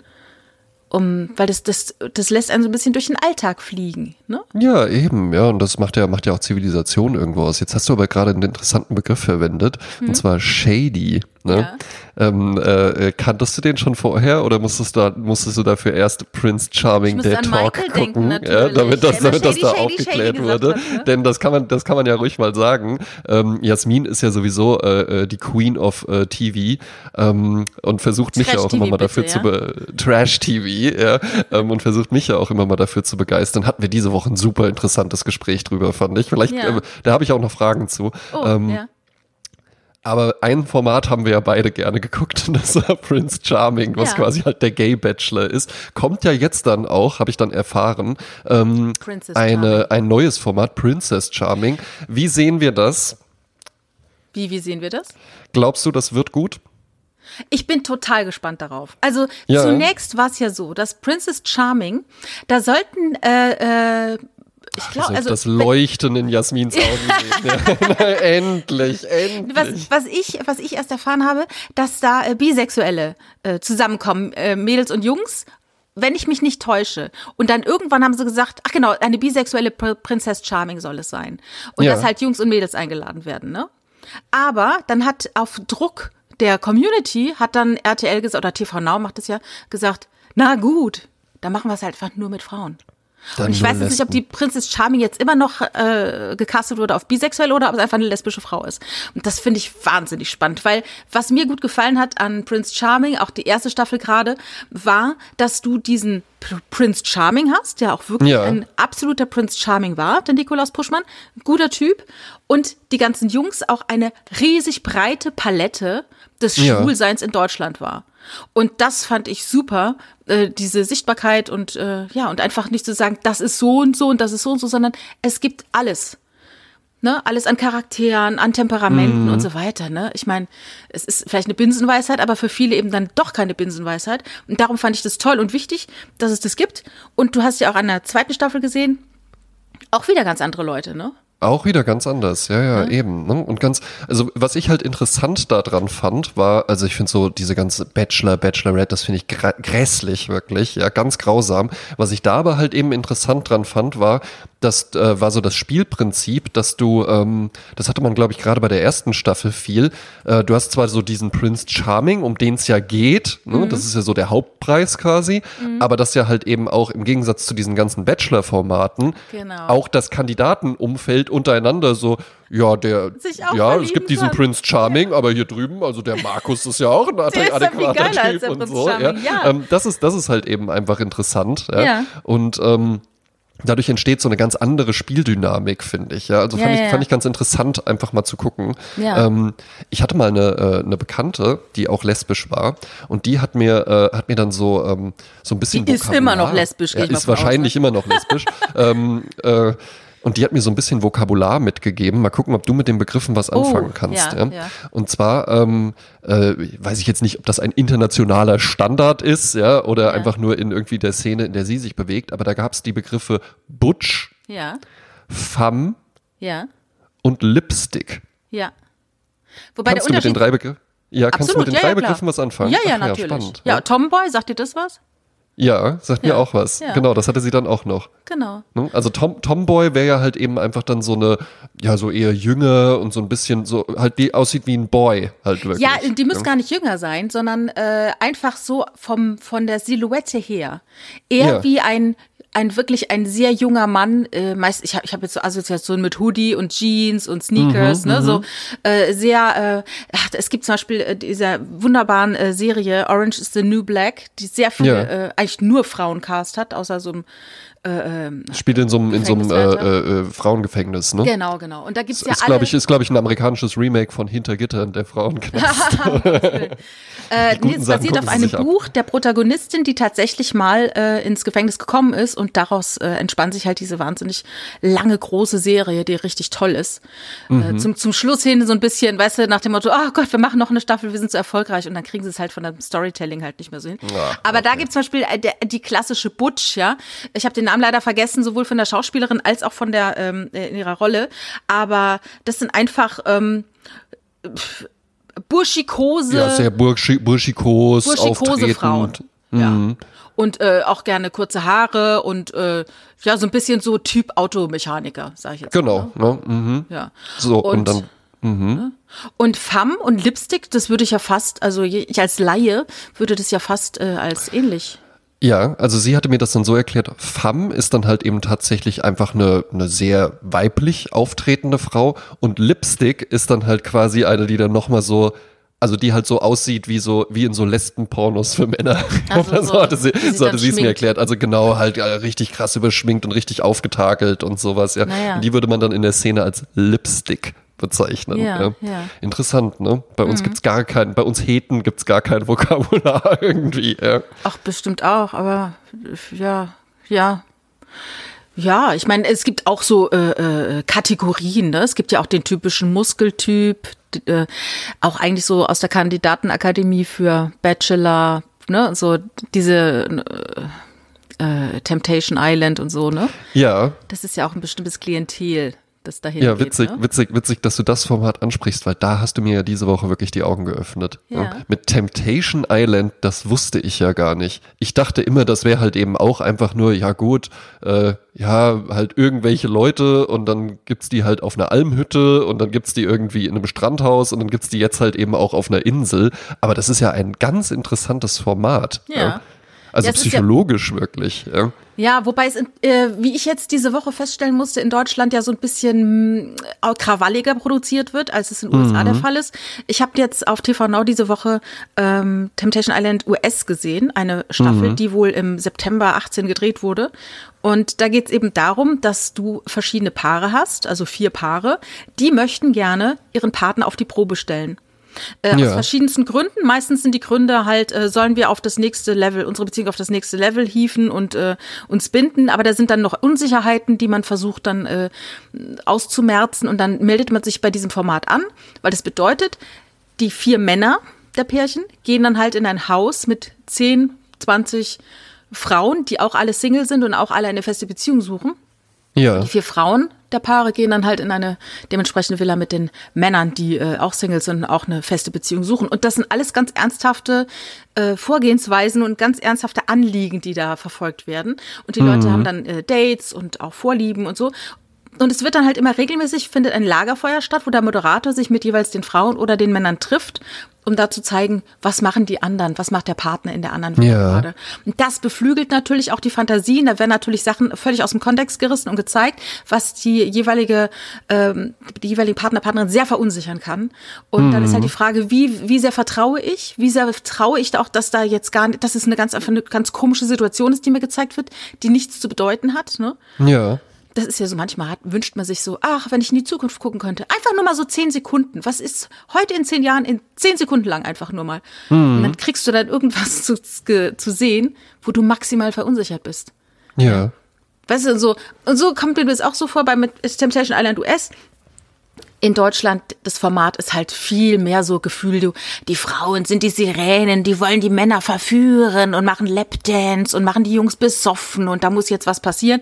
Um, weil das, das, das lässt einen so ein bisschen durch den Alltag fliegen. Ne? Ja, eben, ja, und das macht ja, macht ja auch Zivilisation irgendwo aus. Jetzt hast du aber gerade einen interessanten Begriff verwendet, Hm. und zwar shady. Ne? Ja. Ähm, äh, kanntest du den schon vorher oder musstest, da, musstest du dafür erst Prince Charming an Talk Michael gucken, denken, ja, damit das, damit das shady, da shady, aufgeklärt shady wurde? hat, ne? Denn das kann man, das kann man ja ruhig mal sagen. Ähm, Jasmin ist ja sowieso äh, äh, die Queen of äh, TV ähm, und versucht mich ja auch immer mal dafür bitte, zu be Trash TV ja, ähm, und versucht mich ja auch immer mal dafür zu begeistern. Hatten wir diese Woche ein super interessantes Gespräch drüber, fand ich. Vielleicht, Ja. äh, da habe ich auch noch Fragen zu. Oh, ähm, ja. Aber ein Format haben wir ja beide gerne geguckt und das war Prince Charming, was Ja. quasi halt der Gay Bachelor ist. Kommt ja jetzt dann auch, habe ich dann erfahren, ähm, eine, ein neues Format, Princess Charming. Wie sehen wir das? Wie, wie sehen wir das? Glaubst du, das wird gut? Ich bin total gespannt darauf. Also Ja. zunächst war es ja so, dass Princess Charming, da sollten äh, äh, ich glaube, also das Leuchten in Jasmins Augen. Ja. endlich, endlich. was, was ich was ich erst erfahren habe, dass da äh, Bisexuelle äh, zusammenkommen, äh, Mädels und Jungs. Wenn ich mich nicht täusche. Und dann irgendwann haben sie gesagt, ach genau, eine bisexuelle Pr Princess Charming soll es sein. Und Ja. dass halt Jungs und Mädels eingeladen werden, ne? Aber dann hat auf Druck der Community hat dann RTL gesagt, oder TV Now macht es ja, gesagt, na gut, dann machen wir es halt einfach nur mit Frauen. Dann und ich weiß jetzt nicht, ob die Princess Charming jetzt immer noch äh, gecastet wurde auf bisexuell oder ob es einfach eine lesbische Frau ist. Und das finde ich wahnsinnig spannend, weil was mir gut gefallen hat an Prince Charming, auch die erste Staffel gerade, war, dass du diesen Pr Prince Charming hast, der auch wirklich Ja. ein absoluter Prince Charming war, der Nikolaus Puschmann, guter Typ. Und die ganzen Jungs auch eine riesig breite Palette des Ja. Schwulseins in Deutschland war. Und das fand ich super, äh, diese Sichtbarkeit und äh, ja, und einfach nicht zu sagen, das ist so und so und das ist so und so, sondern es gibt alles. Ne, alles an Charakteren, an Temperamenten und so weiter. Ne? Ich meine, es ist vielleicht eine Binsenweisheit, aber für viele eben dann doch keine Binsenweisheit. Und darum fand ich das toll und wichtig, dass es das gibt. Und du hast ja auch an der zweiten Staffel gesehen, auch wieder ganz andere Leute, ne? Auch wieder ganz anders, ja, ja, eben. Ne? Und ganz, also was ich halt interessant daran fand, war, also ich finde so diese ganze Bachelor, Bachelorette, das finde ich grässlich, wirklich, ja, ganz grausam. Was ich da aber halt eben interessant dran fand, war, das äh, war so das Spielprinzip, dass du, ähm, das hatte man, glaube ich, gerade bei der ersten Staffel viel, äh, du hast zwar so diesen Prince Charming, um den es ja geht, ne? das ist ja so der Hauptpreis quasi, aber das ja halt eben auch im Gegensatz zu diesen ganzen Bachelor-Formaten Genau. auch das Kandidatenumfeld untereinander so, ja, der, ja, es gibt diesen kann. Prince Charming, aber hier drüben, also der Markus ist ja auch ein ja adäquater Typ und so. Ja. Charming, ja. Ähm, das ist, das ist halt eben einfach interessant. Ja. Ja. Und ähm, dadurch entsteht so eine ganz andere Spieldynamik, finde ich. Ja, also Ja, fand, ja, ich, fand ja. ich ganz interessant, einfach mal zu gucken. Ja. Ähm, ich hatte mal eine, äh, eine Bekannte, die auch lesbisch war, und die hat mir, äh, hat mir dann so, ähm, so ein bisschen Die ist immer noch lesbisch, ja, ist von aus, ne? wahrscheinlich immer noch lesbisch. ähm, äh, und die hat mir so ein bisschen Vokabular mitgegeben. Mal gucken, ob du mit den Begriffen was anfangen kannst. ja, Ja. Und zwar ähm, äh, weiß ich jetzt nicht, ob das ein internationaler Standard ist, ja, oder einfach nur in irgendwie der Szene, in der sie sich bewegt. Aber da gab es die Begriffe Butch, Ja, Femme und Lipstick. ja. Wobei kannst du der mit den drei Begriffen? Ja, kannst Absolut, du mit den drei. Begriffen was anfangen? Ja, ja, Ach natürlich. spannend, ja, Tomboy, sagt dir das was? Ja, sagt mir Ja, auch was. ja. Genau, das hatte sie dann auch noch. Genau. Ne? Also Tom, Tomboy wäre ja halt eben einfach dann so eine, ja, so eher jünger und so ein bisschen so, halt die aussieht wie ein Boy, halt wirklich. Ja, die müssen gar nicht jünger sein, sondern äh, einfach so vom von der Silhouette her. Eher Ja. wie ein ein wirklich ein sehr junger Mann, äh, meist ich habe ich hab jetzt so Assoziationen mit Hoodie und Jeans und Sneakers, ne, so äh, sehr. Äh, ach, es gibt zum Beispiel äh, dieser wunderbaren äh, Serie Orange is the New Black, die sehr viele Ja. äh, eigentlich nur Frauencast hat, außer so einem äh, ähm, Spielt in so einem, in so einem äh, äh, äh, Frauengefängnis, ne? genau genau. Und da gibt's ja ist, alle. glaube ich, ist, glaube ich, ein amerikanisches Remake von Hintergittern, der Frauenknast. Äh, nee, es basiert auf einem sich ab. Buch der Protagonistin, die tatsächlich mal äh, ins Gefängnis gekommen ist und daraus äh, entspann sich halt diese wahnsinnig lange, große Serie, die richtig toll ist. Mhm. Zum, zum Schluss hin so ein bisschen, weißt du, nach dem Motto, oh Gott, wir machen noch eine Staffel, wir sind so erfolgreich und dann kriegen sie es halt von dem Storytelling halt nicht mehr so hin. Ja, Aber da gibt es zum Beispiel die klassische Butch, ja. Ich habe den Namen leider vergessen, sowohl von der Schauspielerin als auch von der ähm, äh, in ihrer Rolle. Aber das sind einfach ähm, pf, burschikose ja, sehr burschi burschikos, burschikose auftretend. Frauen. Ja. Und äh, auch gerne kurze Haare und äh, ja, so ein bisschen so Typ Automechaniker, sag ich jetzt. Genau, ne? Mhm. Mal. Ja. So, und, Und- dann Mhm. Und Femme und Lipstick, das würde ich ja fast, also ich als Laie würde das ja fast äh, als ähnlich. Ja, also sie hatte mir das dann so erklärt, Femme ist dann halt eben tatsächlich einfach eine, eine sehr weiblich auftretende Frau und Lipstick ist dann halt quasi eine, die dann nochmal so also die halt so aussieht wie so wie in so Lesben-Pornos für Männer. Also so, so hatte sie, so hatte sie es mir erklärt. Also genau halt äh, richtig krass überschminkt und richtig aufgetakelt und sowas. Ja, naja. die würde man dann in der Szene als Lipstick bezeichnen. Ja, ja. ja. Interessant, ne? Bei uns mhm. gibt's gar keinen, bei uns Heten gibt's gar kein Vokabular irgendwie. Ach, bestimmt auch, aber ja, ja. Ja, ich meine, es gibt auch so äh, äh, Kategorien. Ne? Es gibt ja auch den typischen Muskeltyp, äh, auch eigentlich so aus der Kandidatenakademie für Bachelor, ne? So diese äh, äh, Temptation Island und so, ne? Ja. Das ist ja auch ein bestimmtes Klientel das dahin Ja, witzig, geht, ne? witzig, witzig, dass du das Format ansprichst, weil da hast du mir ja diese Woche wirklich die Augen geöffnet. Ja. Mit Temptation Island, das wusste ich ja gar nicht. Ich dachte immer, das wäre halt eben auch einfach nur, ja gut, äh, ja, halt irgendwelche Leute und dann gibt's die halt auf einer Almhütte und dann gibt's die irgendwie in einem Strandhaus und dann gibt's die jetzt halt eben auch auf einer Insel. Aber das ist ja ein ganz interessantes Format. Ja. ja. Also ja, psychologisch wirklich. Ja. Ja, wobei es, äh, wie ich jetzt diese Woche feststellen musste, in Deutschland ja so ein bisschen äh, krawalliger produziert wird, als es in den USA mhm. der Fall ist. Ich habe jetzt auf TV Now diese Woche ähm, Temptation Island US gesehen, eine Staffel, mhm. die wohl im September 18 gedreht wurde. Und da geht es eben darum, dass du verschiedene Paare hast, also vier Paare, die möchten gerne ihren Partner auf die Probe stellen. Äh, ja. Aus verschiedensten Gründen. Meistens sind die Gründe halt, äh, sollen wir auf das nächste Level, unsere Beziehung auf das nächste Level hieven und äh, uns binden. Aber da sind dann noch Unsicherheiten, die man versucht dann äh, auszumerzen. Und dann meldet man sich bei diesem Format an, weil das bedeutet, die vier Männer der Pärchen gehen dann halt in ein Haus mit 10, 20 Frauen, die auch alle Single sind und auch alle eine feste Beziehung suchen. Ja. Die vier Frauen der Paare gehen dann halt in eine dementsprechende Villa mit den Männern, die äh, auch Singles sind und auch eine feste Beziehung suchen. Und das sind alles ganz ernsthafte äh, Vorgehensweisen und ganz ernsthafte Anliegen, die da verfolgt werden. Und die mhm. Leute haben dann äh, Dates und auch Vorlieben und so. Und es wird dann halt immer regelmäßig, findet ein Lagerfeuer statt, wo der Moderator sich mit jeweils den Frauen oder den Männern trifft um da zu zeigen, was machen die anderen, was macht der Partner in der anderen Welt ja. gerade. Und das beflügelt natürlich auch die Fantasien. Da werden natürlich Sachen völlig aus dem Kontext gerissen und gezeigt, was die jeweilige, ähm, die jeweilige Partner, Partnerin sehr verunsichern kann. Und mhm. dann ist halt die mhm. Frage, wie, wie sehr vertraue ich? Wie sehr traue ich da auch, dass da jetzt gar nicht, dass es eine ganz, einfach eine ganz komische Situation ist, die mir gezeigt wird, die nichts zu bedeuten hat, ne? Ja das ist ja so, manchmal hat, wünscht man sich so, ach, wenn ich in die Zukunft gucken könnte. Einfach nur mal so zehn Sekunden. Was ist heute in zehn Jahren in zehn Sekunden lang einfach nur mal? Mhm. Und dann kriegst du dann irgendwas zu, zu sehen, wo du maximal verunsichert bist. Ja. Weißt du, und so, und so kommt mir das auch so vor bei mit Temptation Island US in Deutschland, das Format ist halt viel mehr so Gefühl, du, die Frauen sind die Sirenen, die wollen die Männer verführen und machen Lapdance und machen die Jungs besoffen und da muss jetzt was passieren.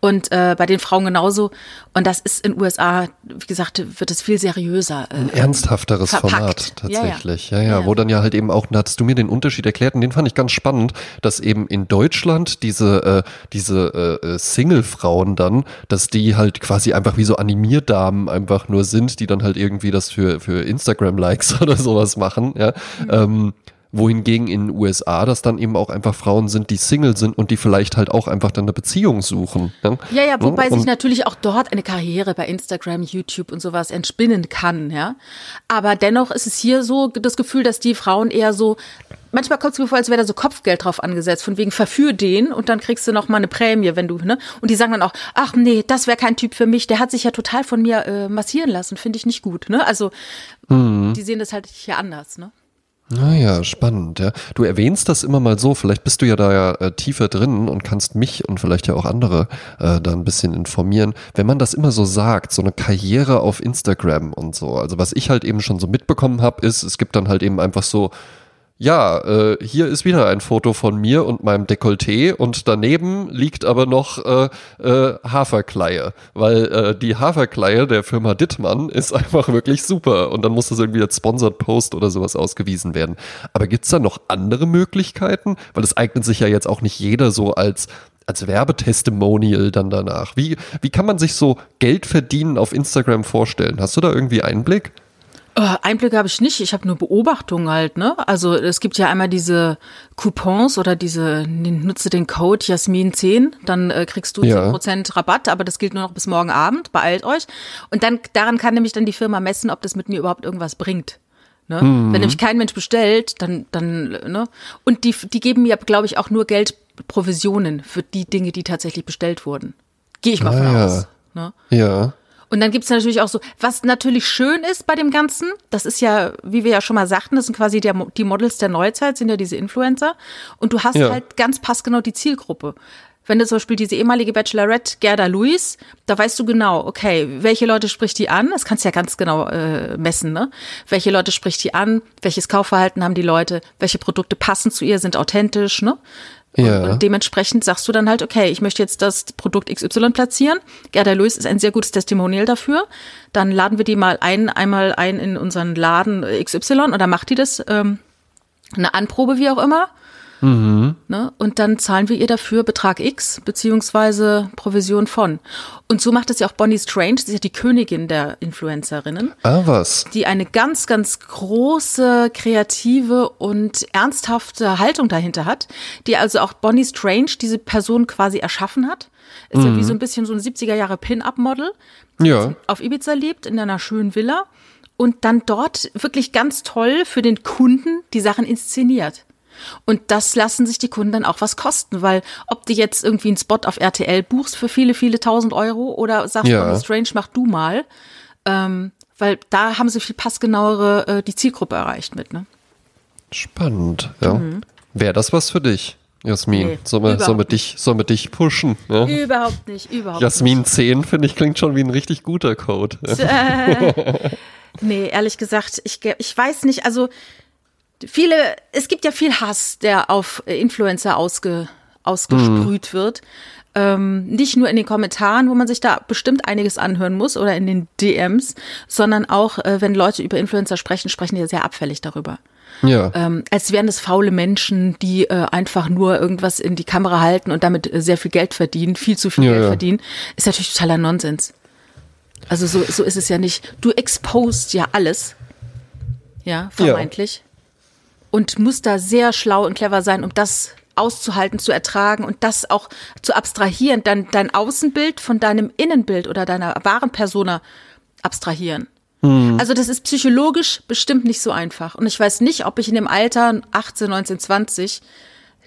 Und äh, bei den Frauen genauso. Und das ist in USA, wie gesagt, wird es viel seriöser. Äh, Ein ernsthafteres verpackt. Format tatsächlich. Ja ja. ja ja. wo dann ja halt eben auch, da hattest du mir den Unterschied erklärt und den fand ich ganz spannend, dass eben in Deutschland diese, äh, diese äh, äh Single-Frauen dann, dass die halt quasi einfach wie so Animierdamen einfach nur sind sind, die dann halt irgendwie das für, für Instagram-Likes oder sowas machen, ja. Mhm. Ähm, wohingegen in den USA das dann eben auch einfach Frauen sind, die Single sind und die vielleicht halt auch einfach dann eine Beziehung suchen. Ja, ja, ja wobei und, sich natürlich auch dort eine Karriere bei Instagram, YouTube und sowas entspinnen kann, ja. Aber dennoch ist es hier so das Gefühl, dass die Frauen eher so manchmal kommt es mir vor, als wäre da so Kopfgeld drauf angesetzt, von wegen verführ den und dann kriegst du noch mal eine Prämie, wenn du, ne? Und die sagen dann auch, ach nee, das wäre kein Typ für mich, der hat sich ja total von mir äh, massieren lassen, finde ich nicht gut, ne? Also mhm. die sehen das halt hier anders, ne? Naja, spannend, ja. Du erwähnst das immer mal so, vielleicht bist du ja da ja äh, tiefer drin und kannst mich und vielleicht ja auch andere äh, da ein bisschen informieren. Wenn man das immer so sagt, so eine Karriere auf Instagram und so, also was ich halt eben schon so mitbekommen habe, ist, es gibt dann halt eben einfach so ja, äh, hier ist wieder ein Foto von mir und meinem Dekolleté und daneben liegt aber noch äh, äh, Haferkleie, weil äh, die Haferkleie der Firma Dittmann ist einfach wirklich super und dann muss das irgendwie als Sponsored Post oder sowas ausgewiesen werden. Aber gibt's da noch andere Möglichkeiten? Weil es eignet sich ja jetzt auch nicht jeder so als als Werbetestimonial dann danach. Wie, wie kann man sich so Geld verdienen auf Instagram vorstellen? Hast du da irgendwie Einblick? Äh, Einblicke habe ich nicht, ich habe nur Beobachtungen halt, ne? Also es gibt ja einmal diese Coupons oder diese, nutze den Code Jasmin10, dann äh, kriegst du Ja. 10% Rabatt, aber das gilt nur noch bis morgen Abend, beeilt euch. Und dann daran kann nämlich dann die Firma messen, ob das mit mir überhaupt irgendwas bringt. Ne? Wenn nämlich kein Mensch bestellt, dann, dann, ne? Und die, die geben mir, glaube ich, auch nur Geld Provisionen für die Dinge, die tatsächlich bestellt wurden. Gehe ich mal Ah, von ja. aus. Ne? Ja. Und dann gibt's natürlich auch so, was natürlich schön ist bei dem Ganzen, das ist ja, wie wir ja schon mal sagten, das sind quasi der, die Models der Neuzeit, sind ja diese Influencer. Und du hast Ja. halt ganz passgenau die Zielgruppe. Wenn du zum Beispiel diese ehemalige Bachelorette Gerda Lewis, da weißt du genau, okay, welche Leute spricht die an? Das kannst du ja ganz genau äh, messen, ne? Welche Leute spricht die an? Welches Kaufverhalten haben die Leute? Welche Produkte passen zu ihr, sind authentisch, ne? Und, Ja. und dementsprechend sagst du dann halt, okay, ich möchte jetzt das Produkt XY platzieren. Gerda Lewis ist ein sehr gutes Testimonial dafür. Dann laden wir die mal ein, einmal ein in unseren Laden XY und dann macht die das, ähm, eine Anprobe, wie auch immer. Ne? Und dann zahlen wir ihr dafür Betrag X beziehungsweise Provision von. Und so macht es ja auch Bonnie Strange, sie ist ja die Königin der Influencerinnen Ah, was? die eine ganz, ganz große, kreative und ernsthafte Haltung dahinter hat, die also auch Bonnie Strange, diese Person quasi erschaffen hat. Ist ja wie so ein bisschen so ein 70er Jahre Pin-Up-Model, Ja. auf Ibiza lebt, in einer schönen Villa und dann dort wirklich ganz toll für den Kunden die Sachen inszeniert. Und das lassen sich die Kunden dann auch was kosten, weil ob du jetzt irgendwie einen Spot auf RTL buchst für viele, viele tausend Euro oder sagst, Ja. Strange, mach du mal, ähm, weil da haben sie viel passgenauere äh, die Zielgruppe erreicht mit. Ne? Spannend, ja. Wäre das was für dich, Jasmin? Mhm. Nee, wir, sollen, wir überhaupt dich, sollen wir dich pushen? Ja? Überhaupt nicht, überhaupt Jasmin 10, finde ich, klingt schon wie ein richtig guter Code. Nicht. Nee, ehrlich gesagt, ich, ich weiß nicht, also viele, es gibt ja viel Hass, der auf äh, Influencer ausge, ausgesprüht wird. Ähm, nicht nur in den Kommentaren, wo man sich da bestimmt einiges anhören muss oder in den DMs, sondern auch, äh, wenn Leute über Influencer sprechen, sprechen die ja sehr abfällig darüber. ja. ähm, als wären es faule Menschen, die äh, einfach nur irgendwas in die Kamera halten und damit äh, sehr viel Geld verdienen, viel zu viel Ja, Geld ja. verdienen, ist natürlich totaler Nonsens. Also so, so ist es ja nicht. Du expost ja alles, ja, vermeintlich, und musst da sehr schlau und clever sein, um das auszuhalten, zu ertragen und das auch zu abstrahieren, dann dein Außenbild von deinem Innenbild oder deiner wahren Persona abstrahieren. Also das ist psychologisch bestimmt nicht so einfach. Und ich weiß nicht, ob ich in dem Alter 18, 19, 20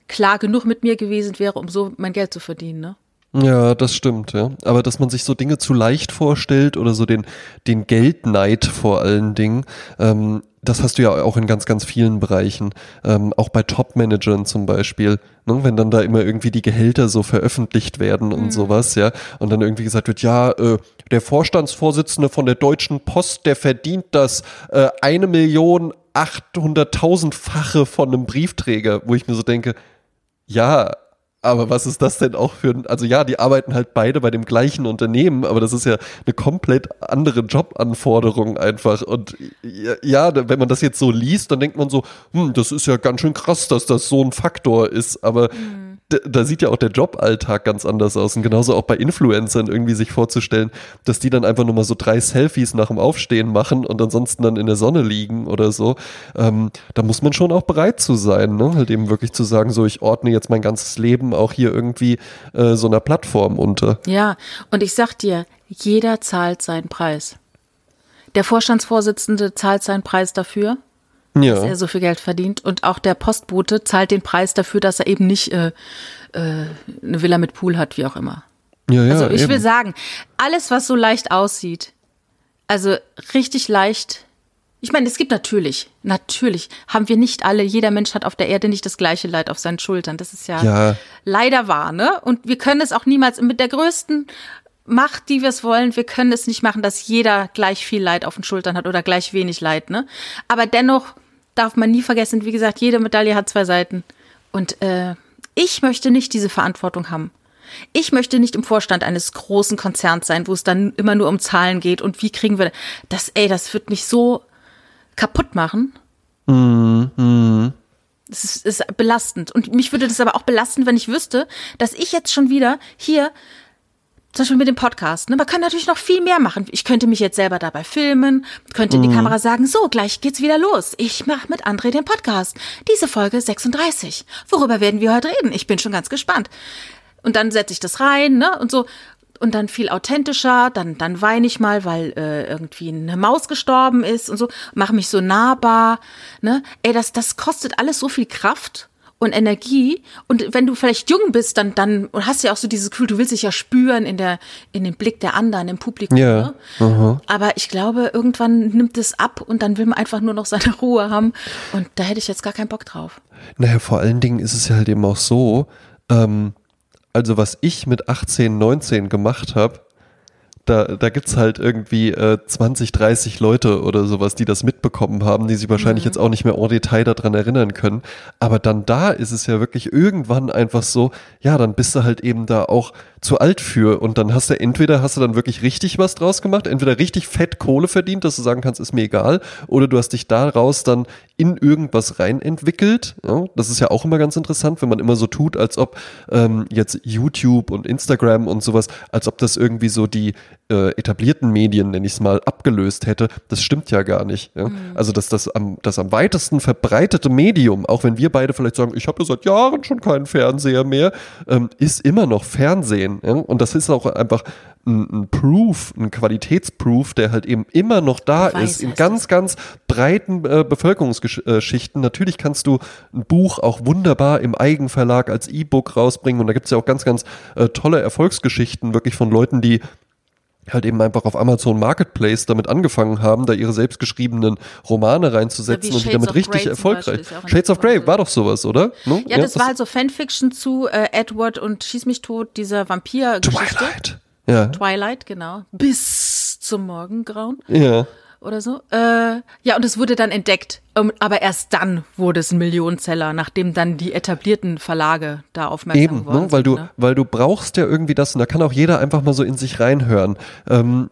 klar genug mit mir gewesen wäre, um so mein Geld zu verdienen. Ne? Ja, das stimmt, ja. Aber dass man sich so Dinge zu leicht vorstellt oder so den, den Geldneid vor allen Dingen, ähm, das hast du ja auch in ganz, ganz vielen Bereichen. Ähm, auch bei Top-Managern zum Beispiel, ne? wenn dann da immer irgendwie die Gehälter so veröffentlicht werden und sowas, ja. Und dann irgendwie gesagt wird, ja, äh, der Vorstandsvorsitzende von der Deutschen Post, der verdient das äh, eine Million achthunderttausendfache von einem Briefträger, wo ich mir so denke, ja, aber was ist das denn auch für ein, also ja, die arbeiten halt beide bei dem gleichen Unternehmen, aber das ist ja eine komplett andere Jobanforderung einfach. Und ja, wenn man das jetzt so liest, dann denkt man so, hm, das ist ja ganz schön krass, dass das so ein Faktor ist, aber da, da sieht ja auch der Joballtag ganz anders aus und genauso auch bei Influencern irgendwie sich vorzustellen, dass die dann einfach nur mal so drei Selfies nach dem Aufstehen machen und ansonsten dann in der Sonne liegen oder so, ähm, da muss man schon auch bereit zu sein, ne? halt eben wirklich zu sagen, so ich ordne jetzt mein ganzes Leben auch hier irgendwie äh, so einer Plattform unter. Ja, und ich sag dir, jeder zahlt seinen Preis. Der Vorstandsvorsitzende zahlt seinen Preis dafür, dass Ja, er so viel Geld verdient. Und auch der Postbote zahlt den Preis dafür, dass er eben nicht äh, äh, eine Villa mit Pool hat, wie auch immer. ja, ja. Also ich eben. will sagen, alles, was so leicht aussieht, also richtig leicht. Ich meine, es gibt natürlich, natürlich haben wir nicht alle, jeder Mensch hat auf der Erde nicht das gleiche Leid auf seinen Schultern. Das ist ja, Ja. leider wahr, ne? Und wir können es auch niemals mit der größten Macht, die wir es wollen, wir können es nicht machen, dass jeder gleich viel Leid auf den Schultern hat oder gleich wenig Leid, ne? Aber dennoch darf man nie vergessen, wie gesagt, jede Medaille hat zwei Seiten. Und äh, ich möchte nicht diese Verantwortung haben. Ich möchte nicht im Vorstand eines großen Konzerns sein, wo es dann immer nur um Zahlen geht und wie kriegen wir das, ey, das wird mich so kaputt machen. Das ist, ist belastend. Und mich würde das aber auch belasten, wenn ich wüsste, dass ich jetzt schon wieder hier zum Beispiel mit dem Podcast. Ne? Man kann natürlich noch viel mehr machen. Ich könnte mich jetzt selber dabei filmen, könnte in die Kamera sagen, so, gleich geht's wieder los. Ich mache mit André den Podcast. Diese Folge 36. Worüber werden wir heute reden? Ich bin schon ganz gespannt. Und dann setze ich das rein, ne? Und so. Und dann viel authentischer, dann, dann weine ich mal, weil äh, irgendwie eine Maus gestorben ist und so, mache mich so nahbar. Ne? Ey, das, das kostet alles so viel Kraft und Energie. Und wenn du vielleicht jung bist, dann, dann und hast ja auch so dieses Gefühl, du willst dich ja spüren in der, in dem Blick der anderen, im Publikum. Ja. Ne? Aber ich glaube, irgendwann nimmt es ab und dann will man einfach nur noch seine Ruhe haben. Und da hätte ich jetzt gar keinen Bock drauf. Naja, vor allen Dingen ist es ja halt eben auch so, ähm, also was ich mit 18, 19 gemacht habe, da, da gibt es halt irgendwie äh, 20, 30 Leute oder sowas, die das mitbekommen haben, die sich wahrscheinlich Mhm. jetzt auch nicht mehr en Detail daran erinnern können. Aber dann da ist es ja wirklich irgendwann einfach so, ja, dann bist du halt eben da auch zu alt für und dann hast du entweder hast du dann wirklich richtig was draus gemacht, entweder richtig fett Kohle verdient, dass du sagen kannst, ist mir egal, oder du hast dich daraus dann in irgendwas rein entwickelt. Ja, das ist ja auch immer ganz interessant, wenn man immer so tut, als ob ähm, jetzt YouTube und Instagram und sowas, als ob das irgendwie so die äh, etablierten Medien, nenne ich es mal, abgelöst hätte. Das stimmt ja gar nicht. Ja? Also dass das am, das am weitesten verbreitete Medium, auch wenn wir beide vielleicht sagen, ich habe ja seit Jahren schon keinen Fernseher mehr, ähm, ist immer noch Fernsehen. Ja? Und das ist auch einfach ein, ein Proof, ein Qualitätsproof, der halt eben immer noch da Beweis ist in ganz, ganz breiten äh, Bevölkerungsschichten. Natürlich kannst du ein Buch auch wunderbar im Eigenverlag als E-Book rausbringen und da gibt es ja auch ganz, ganz äh, tolle Erfolgsgeschichten wirklich von Leuten, die halt eben einfach auf Amazon Marketplace damit angefangen haben, da ihre selbstgeschriebenen Romane reinzusetzen Ja, und die damit richtig erfolgreich. Shades of Grey war doch sowas, oder? Ne? Ja, das war halt so Fanfiction zu äh, Edward und Schieß mich tot, dieser Vampir-Geschichte. Twilight. Ja. Twilight, genau. Bis zum Morgengrauen Ja. Oder so. Äh, ja, und es wurde dann entdeckt. Ähm, aber erst dann wurde es ein Millionenseller, nachdem dann die etablierten Verlage da aufmerksam Eben, geworden ne? weil sind. du, ne? weil du brauchst ja irgendwie das und da kann auch jeder einfach mal so in sich reinhören. Ähm,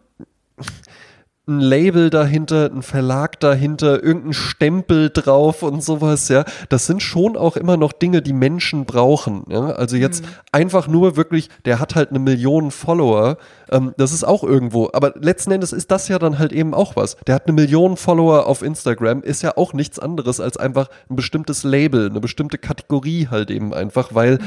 ein Label dahinter, ein Verlag dahinter, irgendein Stempel drauf und sowas, ja. Das sind schon auch immer noch Dinge, die Menschen brauchen. Ja? Also jetzt einfach nur wirklich, der hat halt eine Million Follower, ähm, das ist auch irgendwo. Aber letzten Endes ist das ja dann halt eben auch was. Der hat eine Million Follower auf Instagram, ist ja auch nichts anderes als einfach ein bestimmtes Label, eine bestimmte Kategorie halt eben einfach, weil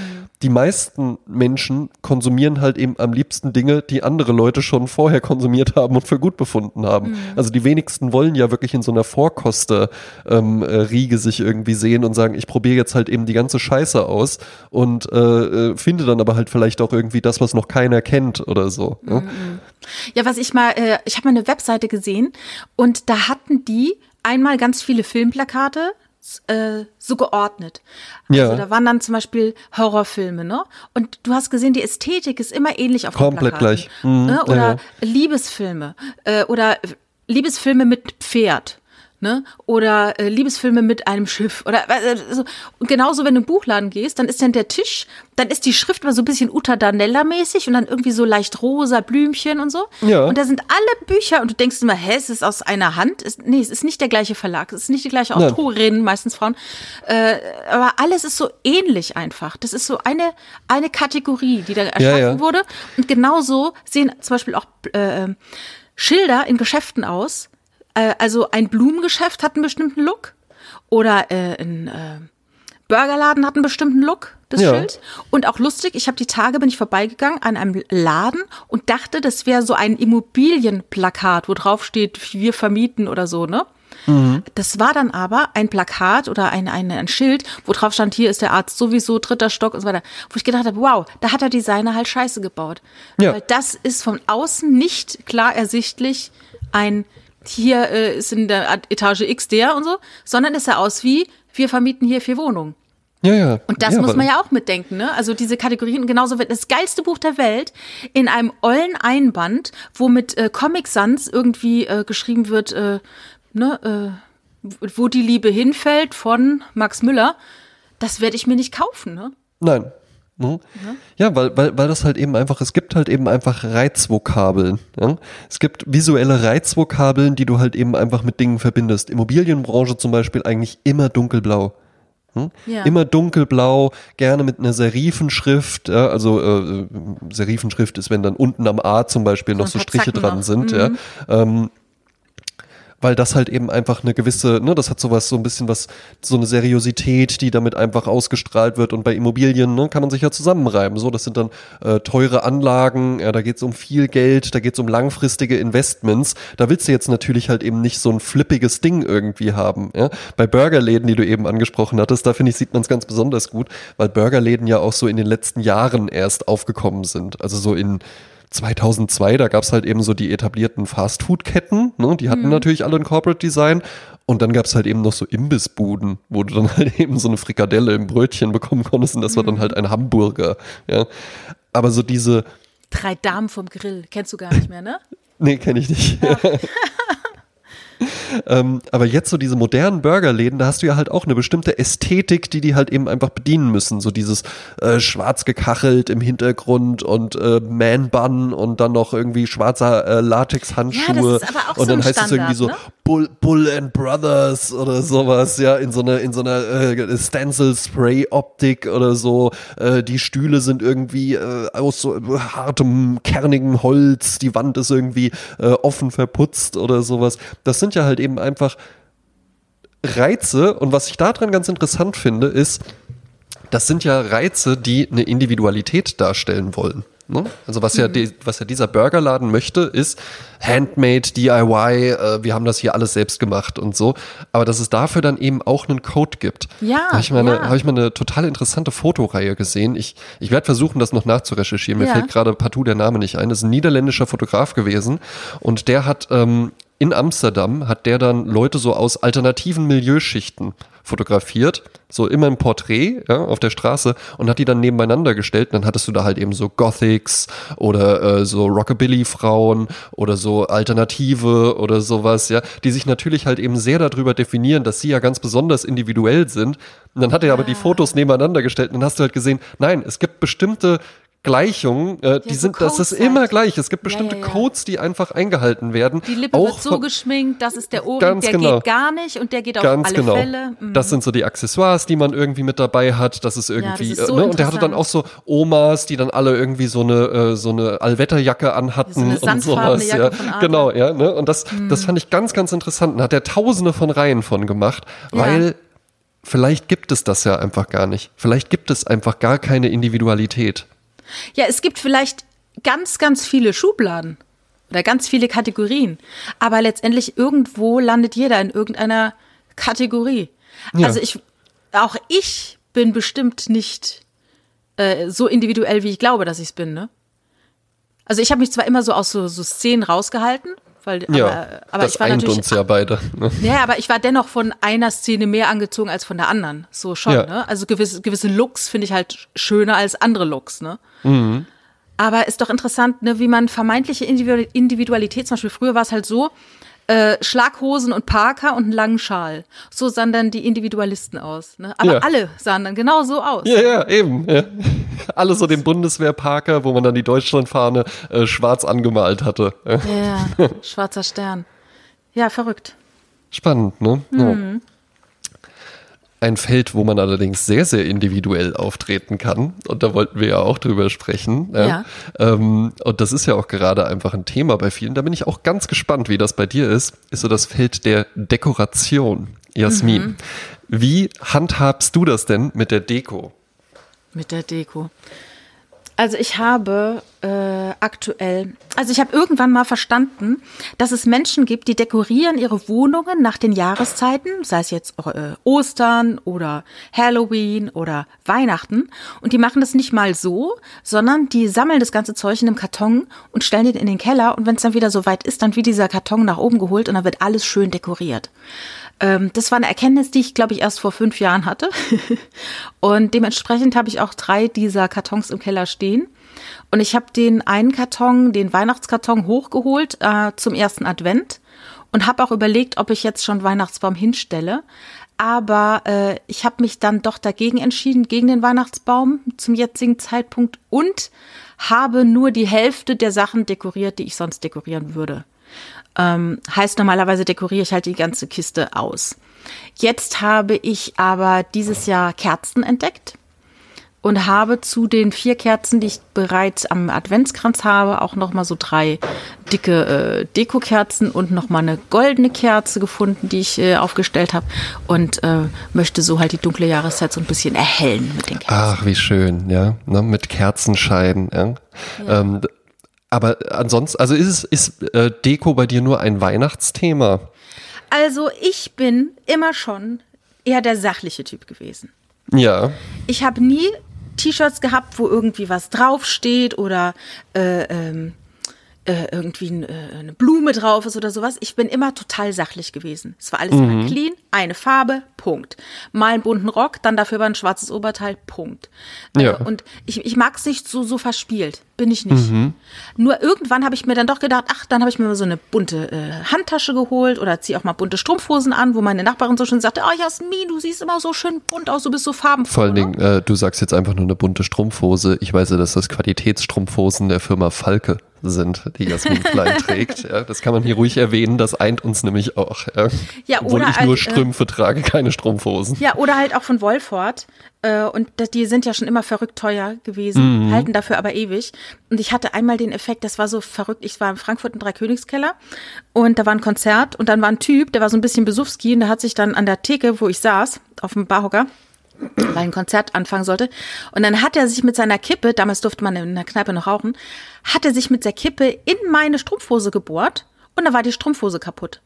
die meisten Menschen konsumieren halt eben am liebsten Dinge, die andere Leute schon vorher konsumiert haben und für gut befunden haben. Also die wenigsten wollen ja wirklich in so einer Vorkoster-Riege ähm, äh, Riege sich irgendwie sehen und sagen, ich probiere jetzt halt eben die ganze Scheiße aus und äh, äh, finde dann aber halt vielleicht auch irgendwie das, was noch keiner kennt oder so. ne? Ja, was ich mal, äh, ich habe mal eine Webseite gesehen und da hatten die einmal ganz viele Filmplakate äh, so geordnet. Also Ja. da waren dann zum Beispiel Horrorfilme, ne? Und du hast gesehen, die Ästhetik ist immer ähnlich auf den Komplett Plakaten, gleich. Mhm, ne? ja, Oder ja. Liebesfilme äh, oder Liebesfilme mit Pferd. Ne? Oder äh, Liebesfilme mit einem Schiff. Oder äh, so. Und genauso, wenn du im Buchladen gehst, dann ist dann der Tisch, dann ist die Schrift immer so ein bisschen Uta Danella-mäßig und dann irgendwie so leicht rosa Blümchen und so. Ja. Und da sind alle Bücher und du denkst immer, hä, ist es aus einer Hand? Ist, nee, es ist nicht der gleiche Verlag, es ist nicht die gleiche. Autorin, meistens Frauen. Äh, aber alles ist so ähnlich einfach. Das ist so eine, eine Kategorie, die da erschaffen ja. wurde. Und genauso sehen zum Beispiel auch äh, Schilder in Geschäften aus. Äh, also ein Blumengeschäft hat einen bestimmten Look. Oder äh, ein äh, Burgerladen hat einen bestimmten Look, das Ja. Schild. Und auch lustig, ich habe die Tage, bin ich vorbeigegangen an einem Laden und dachte, das wäre so ein Immobilienplakat, wo drauf steht, wir vermieten oder so, ne? Das war dann aber ein Plakat oder ein, ein, ein Schild, wo drauf stand, hier ist der Arzt sowieso, dritter Stock und so weiter. Wo ich gedacht habe, wow, da hat der Designer halt Scheiße gebaut. Ja. Weil das ist von außen nicht klar ersichtlich ein, hier äh, ist in der Etage X der und so, sondern es sah aus wie, wir vermieten hier vier Wohnungen. Ja, ja. Und das ja, muss man ja auch mitdenken, ne? Also diese Kategorien, genauso wird das geilste Buch der Welt in einem ollen Einband, wo mit äh, Comic Sans irgendwie äh, geschrieben wird, äh, ne, äh, wo die Liebe hinfällt von Max Müller. Das werde ich mir nicht kaufen, ne? Nein. Ne? Ja, weil, weil, weil das halt eben einfach, es gibt halt eben einfach Reizvokabeln. Ja? Es gibt visuelle Reizvokabeln, die du halt eben einfach mit Dingen verbindest. Immobilienbranche zum Beispiel eigentlich immer dunkelblau. Hm? Ja. Immer dunkelblau, gerne mit einer Serifenschrift. Ja, also äh, Serifenschrift ist, wenn dann unten am A zum Beispiel noch so Striche dran noch. sind. Mhm. Ja. Ähm, weil das halt eben einfach eine gewisse, ne, das hat sowas, so ein bisschen was, so eine Seriosität, die damit einfach ausgestrahlt wird und bei Immobilien, ne, kann man sich ja zusammenreiben. So, das sind dann äh, teure Anlagen, ja, da geht es um viel Geld, da geht es um langfristige Investments. Da willst du jetzt natürlich halt eben nicht so ein flippiges Ding irgendwie haben. Ja? Bei Burgerläden, die du eben angesprochen hattest, da finde ich, sieht man es ganz besonders gut, weil Burgerläden ja auch so in den letzten Jahren erst aufgekommen sind. Also so in 2002, da gab es halt eben so die etablierten Fast-Food-Ketten, ne? die hatten mhm. natürlich alle ein Corporate Design. Und dann gab es halt eben noch so Imbissbuden, wo du dann halt eben so eine Frikadelle im Brötchen bekommen konntest und das mhm. war dann mhm. halt ein Hamburger. Ja. Aber so diese. Drei Damen vom Grill, kennst du gar nicht mehr, ne? nee, kenne ich nicht. Ja. ähm, aber jetzt so diese modernen Burgerläden, da hast du ja halt auch eine bestimmte Ästhetik, die die halt eben einfach bedienen müssen. So dieses äh, schwarz gekachelt im Hintergrund und äh, Man-Bun und dann noch irgendwie schwarzer äh, Latex-Handschuhe. Ja, und dann so heißt Standard, es irgendwie so ne? Bull, Bull and Brothers oder sowas, ja, in so einer in so einer äh, Stencil-Spray-Optik oder so. Äh, die Stühle sind irgendwie äh, aus so hartem, kernigem Holz, die Wand ist irgendwie äh, offen verputzt oder sowas. Das sind ja halt eben einfach Reize und was ich daran ganz interessant finde, ist, das sind ja Reize, die eine Individualität darstellen wollen. Ne? Also was ja, mhm. die, was ja dieser Burgerladen möchte, ist Handmade, DIY, äh, wir haben das hier alles selbst gemacht und so. Aber dass es dafür dann eben auch einen Code gibt. Ja. Habe ich, mal ja. Hab ich mal eine total interessante Fotoreihe gesehen. Ich, ich werde versuchen, das noch nachzurecherchieren. Mir ja. fällt gerade partout der Name nicht ein. Das ist ein niederländischer Fotograf gewesen und der hat ähm, in Amsterdam hat der dann Leute so aus alternativen Milieuschichten fotografiert, so immer im Porträt ja, auf der Straße und hat die dann nebeneinander gestellt. Und dann hattest du da halt eben so Gothics oder äh, so Rockabilly-Frauen oder so Alternative oder sowas, ja, die sich natürlich halt eben sehr darüber definieren, dass sie ja ganz besonders individuell sind. Und dann hat er aber die Fotos nebeneinander gestellt und dann hast du halt gesehen, nein, es gibt bestimmte Gleichungen, äh, die so sind, Codes das ist halt. immer gleich. Es gibt bestimmte ja, ja, ja. Codes, die einfach eingehalten werden. Die Lippe auch wird so geschminkt, das ist der Ohren, der genau. geht gar nicht und der geht auf ganz alle genau. Fälle. Mhm. Das sind so die Accessoires, die man irgendwie mit dabei hat. Das ist irgendwie, das ist so äh, ne? und der hatte dann auch so Omas, die dann alle irgendwie so eine äh, so eine Allwetterjacke anhatten so und sowas. Jacke ja, genau, ja. Ne? Und das, mhm. das fand ich ganz, ganz interessant. Und hat er Tausende von Reihen von gemacht, weil vielleicht gibt es das ja einfach gar nicht. Vielleicht gibt es einfach gar keine Individualität. Ja, es gibt vielleicht ganz, ganz viele Schubladen oder ganz viele Kategorien, aber letztendlich irgendwo landet jeder in irgendeiner Kategorie. Ja. Also ich, auch ich bin bestimmt nicht äh, so individuell, wie ich glaube, dass ich es bin, ne? Also ich habe mich zwar immer so aus so, so Szenen rausgehalten, weil, ja, aber, aber das ich war natürlich, uns ja beide. Ne? Ja, aber ich war dennoch von einer Szene mehr angezogen als von der anderen. So schon, ja. ne? Also gewisse, gewisse Looks finde ich halt schöner als andere Looks, ne? Mhm. Aber ist doch interessant, ne, wie man vermeintliche Individualität, zum Beispiel früher war es halt so, äh, Schlaghosen und Parker und einen langen Schal. So sahen dann die Individualisten aus. Ne? Aber ja. alle sahen dann genau so aus. Ja, ja, eben. Ja. Alle so den Bundeswehr-Parker, wo man dann die Deutschlandfahne äh, schwarz angemalt hatte. Ja, schwarzer Stern. Ja, verrückt. Spannend, ne? Mhm. Ja. Ein Feld, wo man allerdings sehr, sehr individuell auftreten kann. Und da wollten wir ja auch drüber sprechen. Ja. ja. Ähm, und das ist ja auch gerade einfach ein Thema bei vielen. Da bin ich auch ganz gespannt, wie das bei dir ist. Ist so das Feld der Dekoration. Jasmin, mhm. wie handhabst du das denn mit der Deko? Mit der Deko. Also ich habe äh, aktuell, also ich habe irgendwann mal verstanden, dass es Menschen gibt, die dekorieren ihre Wohnungen nach den Jahreszeiten, sei es jetzt äh, Ostern oder Halloween oder Weihnachten. Und die machen das nicht mal so, sondern die sammeln das ganze Zeug in einem Karton und stellen den in den Keller. Und wenn es dann wieder so weit ist, dann wird dieser Karton nach oben geholt und dann wird alles schön dekoriert. Ähm, das war eine Erkenntnis, die ich, glaube ich, erst vor fünf Jahren hatte. und dementsprechend habe ich auch drei dieser Kartons im Keller stehen. Und ich habe den einen Karton, den Weihnachtskarton, hochgeholt äh, zum ersten Advent und habe auch überlegt, ob ich jetzt schon Weihnachtsbaum hinstelle. Aber äh, ich habe mich dann doch dagegen entschieden, gegen den Weihnachtsbaum zum jetzigen Zeitpunkt und habe nur die Hälfte der Sachen dekoriert, die ich sonst dekorieren würde. Ähm, heißt, normalerweise dekoriere ich halt die ganze Kiste aus. Jetzt habe ich aber dieses Jahr Kerzen entdeckt und habe zu den vier Kerzen, die ich bereits am Adventskranz habe, auch noch mal so drei dicke äh, Dekokerzen und noch mal eine goldene Kerze gefunden, die ich äh, aufgestellt habe und äh, möchte so halt die dunkle Jahreszeit so ein bisschen erhellen mit den Kerzen. Ach, wie schön, ja, ne, mit Kerzenscheiden. Ja. ja. Ähm, aber ansonsten, also ist es ist äh, Deko bei dir nur ein Weihnachtsthema? Also ich bin immer schon eher der sachliche Typ gewesen. Ja. Ich habe nie T-Shirts gehabt, wo irgendwie was draufsteht oder äh, ähm, äh, irgendwie ein, äh, eine Blume drauf ist oder sowas. Ich bin immer total sachlich gewesen. Es war alles mhm. immer clean, eine Farbe, Punkt. Mal einen bunten Rock, dann dafür ein schwarzes Oberteil, Punkt. Äh, ja. Und ich, ich mag es nicht so, so verspielt. Bin ich nicht. Mhm. Nur irgendwann habe ich mir dann doch gedacht, ach, dann habe ich mir mal so eine bunte äh, Handtasche geholt oder ziehe auch mal bunte Strumpfhosen an, wo meine Nachbarin so schön sagte, oh Jasmin, du siehst immer so schön bunt aus, du bist so farbenfroh. Vor allen ne? Dingen, äh, du sagst jetzt einfach nur eine bunte Strumpfhose. Ich weiß ja, dass das Qualitätsstrumpfhosen der Firma Falke sind, die Jasmin Klein trägt. Ja, das kann man hier ruhig erwähnen, das eint uns nämlich auch. Ja, ja Obwohl ich nur halt, Strümpfe äh, trage, keine Strumpfhosen. Ja, oder halt auch von Wolford. Äh, und die sind ja schon immer verrückt teuer gewesen, mhm. halten dafür aber ewig. Und ich hatte einmal den Effekt, das war so verrückt. Ich war in Frankfurt im Dreikönigskeller und da war ein Konzert und dann war ein Typ, der war so ein bisschen Besuchski und der hat sich dann an der Theke, wo ich saß, auf dem Barhocker, weil ein Konzert anfangen sollte. Und dann hat er sich mit seiner Kippe, damals durfte man in der Kneipe noch rauchen, hat er sich mit der Kippe in meine Strumpfhose gebohrt und da war die Strumpfhose kaputt.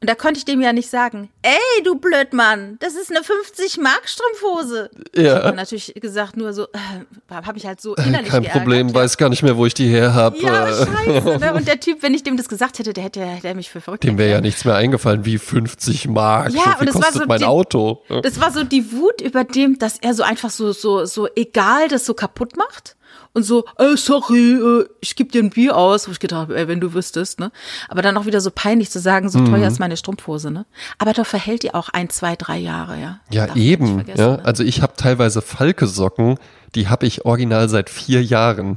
Und da konnte ich dem ja nicht sagen, ey, du Blödmann, das ist eine 50-Mark-Strumpfhose. Ja. Ich habe natürlich gesagt, nur so, äh, habe ich halt so innerlich Kein geärgert, Problem, weiß gar nicht mehr, wo ich die her habe. Ja, scheiße. Ne? Und der Typ, wenn ich dem das gesagt hätte, der hätte, der mich für verrückt Dem wäre ja nichts mehr eingefallen, wie 50 Mark. Ja, so und das war so mein die, Auto. Das war so die Wut über dem, dass er so einfach so, so, so egal das so kaputt macht und so, äh, sorry, äh, ich gebe dir ein Bier aus, wo ich gedacht habe, ey, wenn du wüsstest, ne? Aber dann auch wieder so peinlich zu sagen, so mhm. teuer ist meine Strumpfhose, ne? Aber da verhält die auch ein, zwei, drei Jahre, ja. Ja, eben. Ja, ne? also ich habe teilweise Falke-Socken, die habe ich original seit vier Jahren.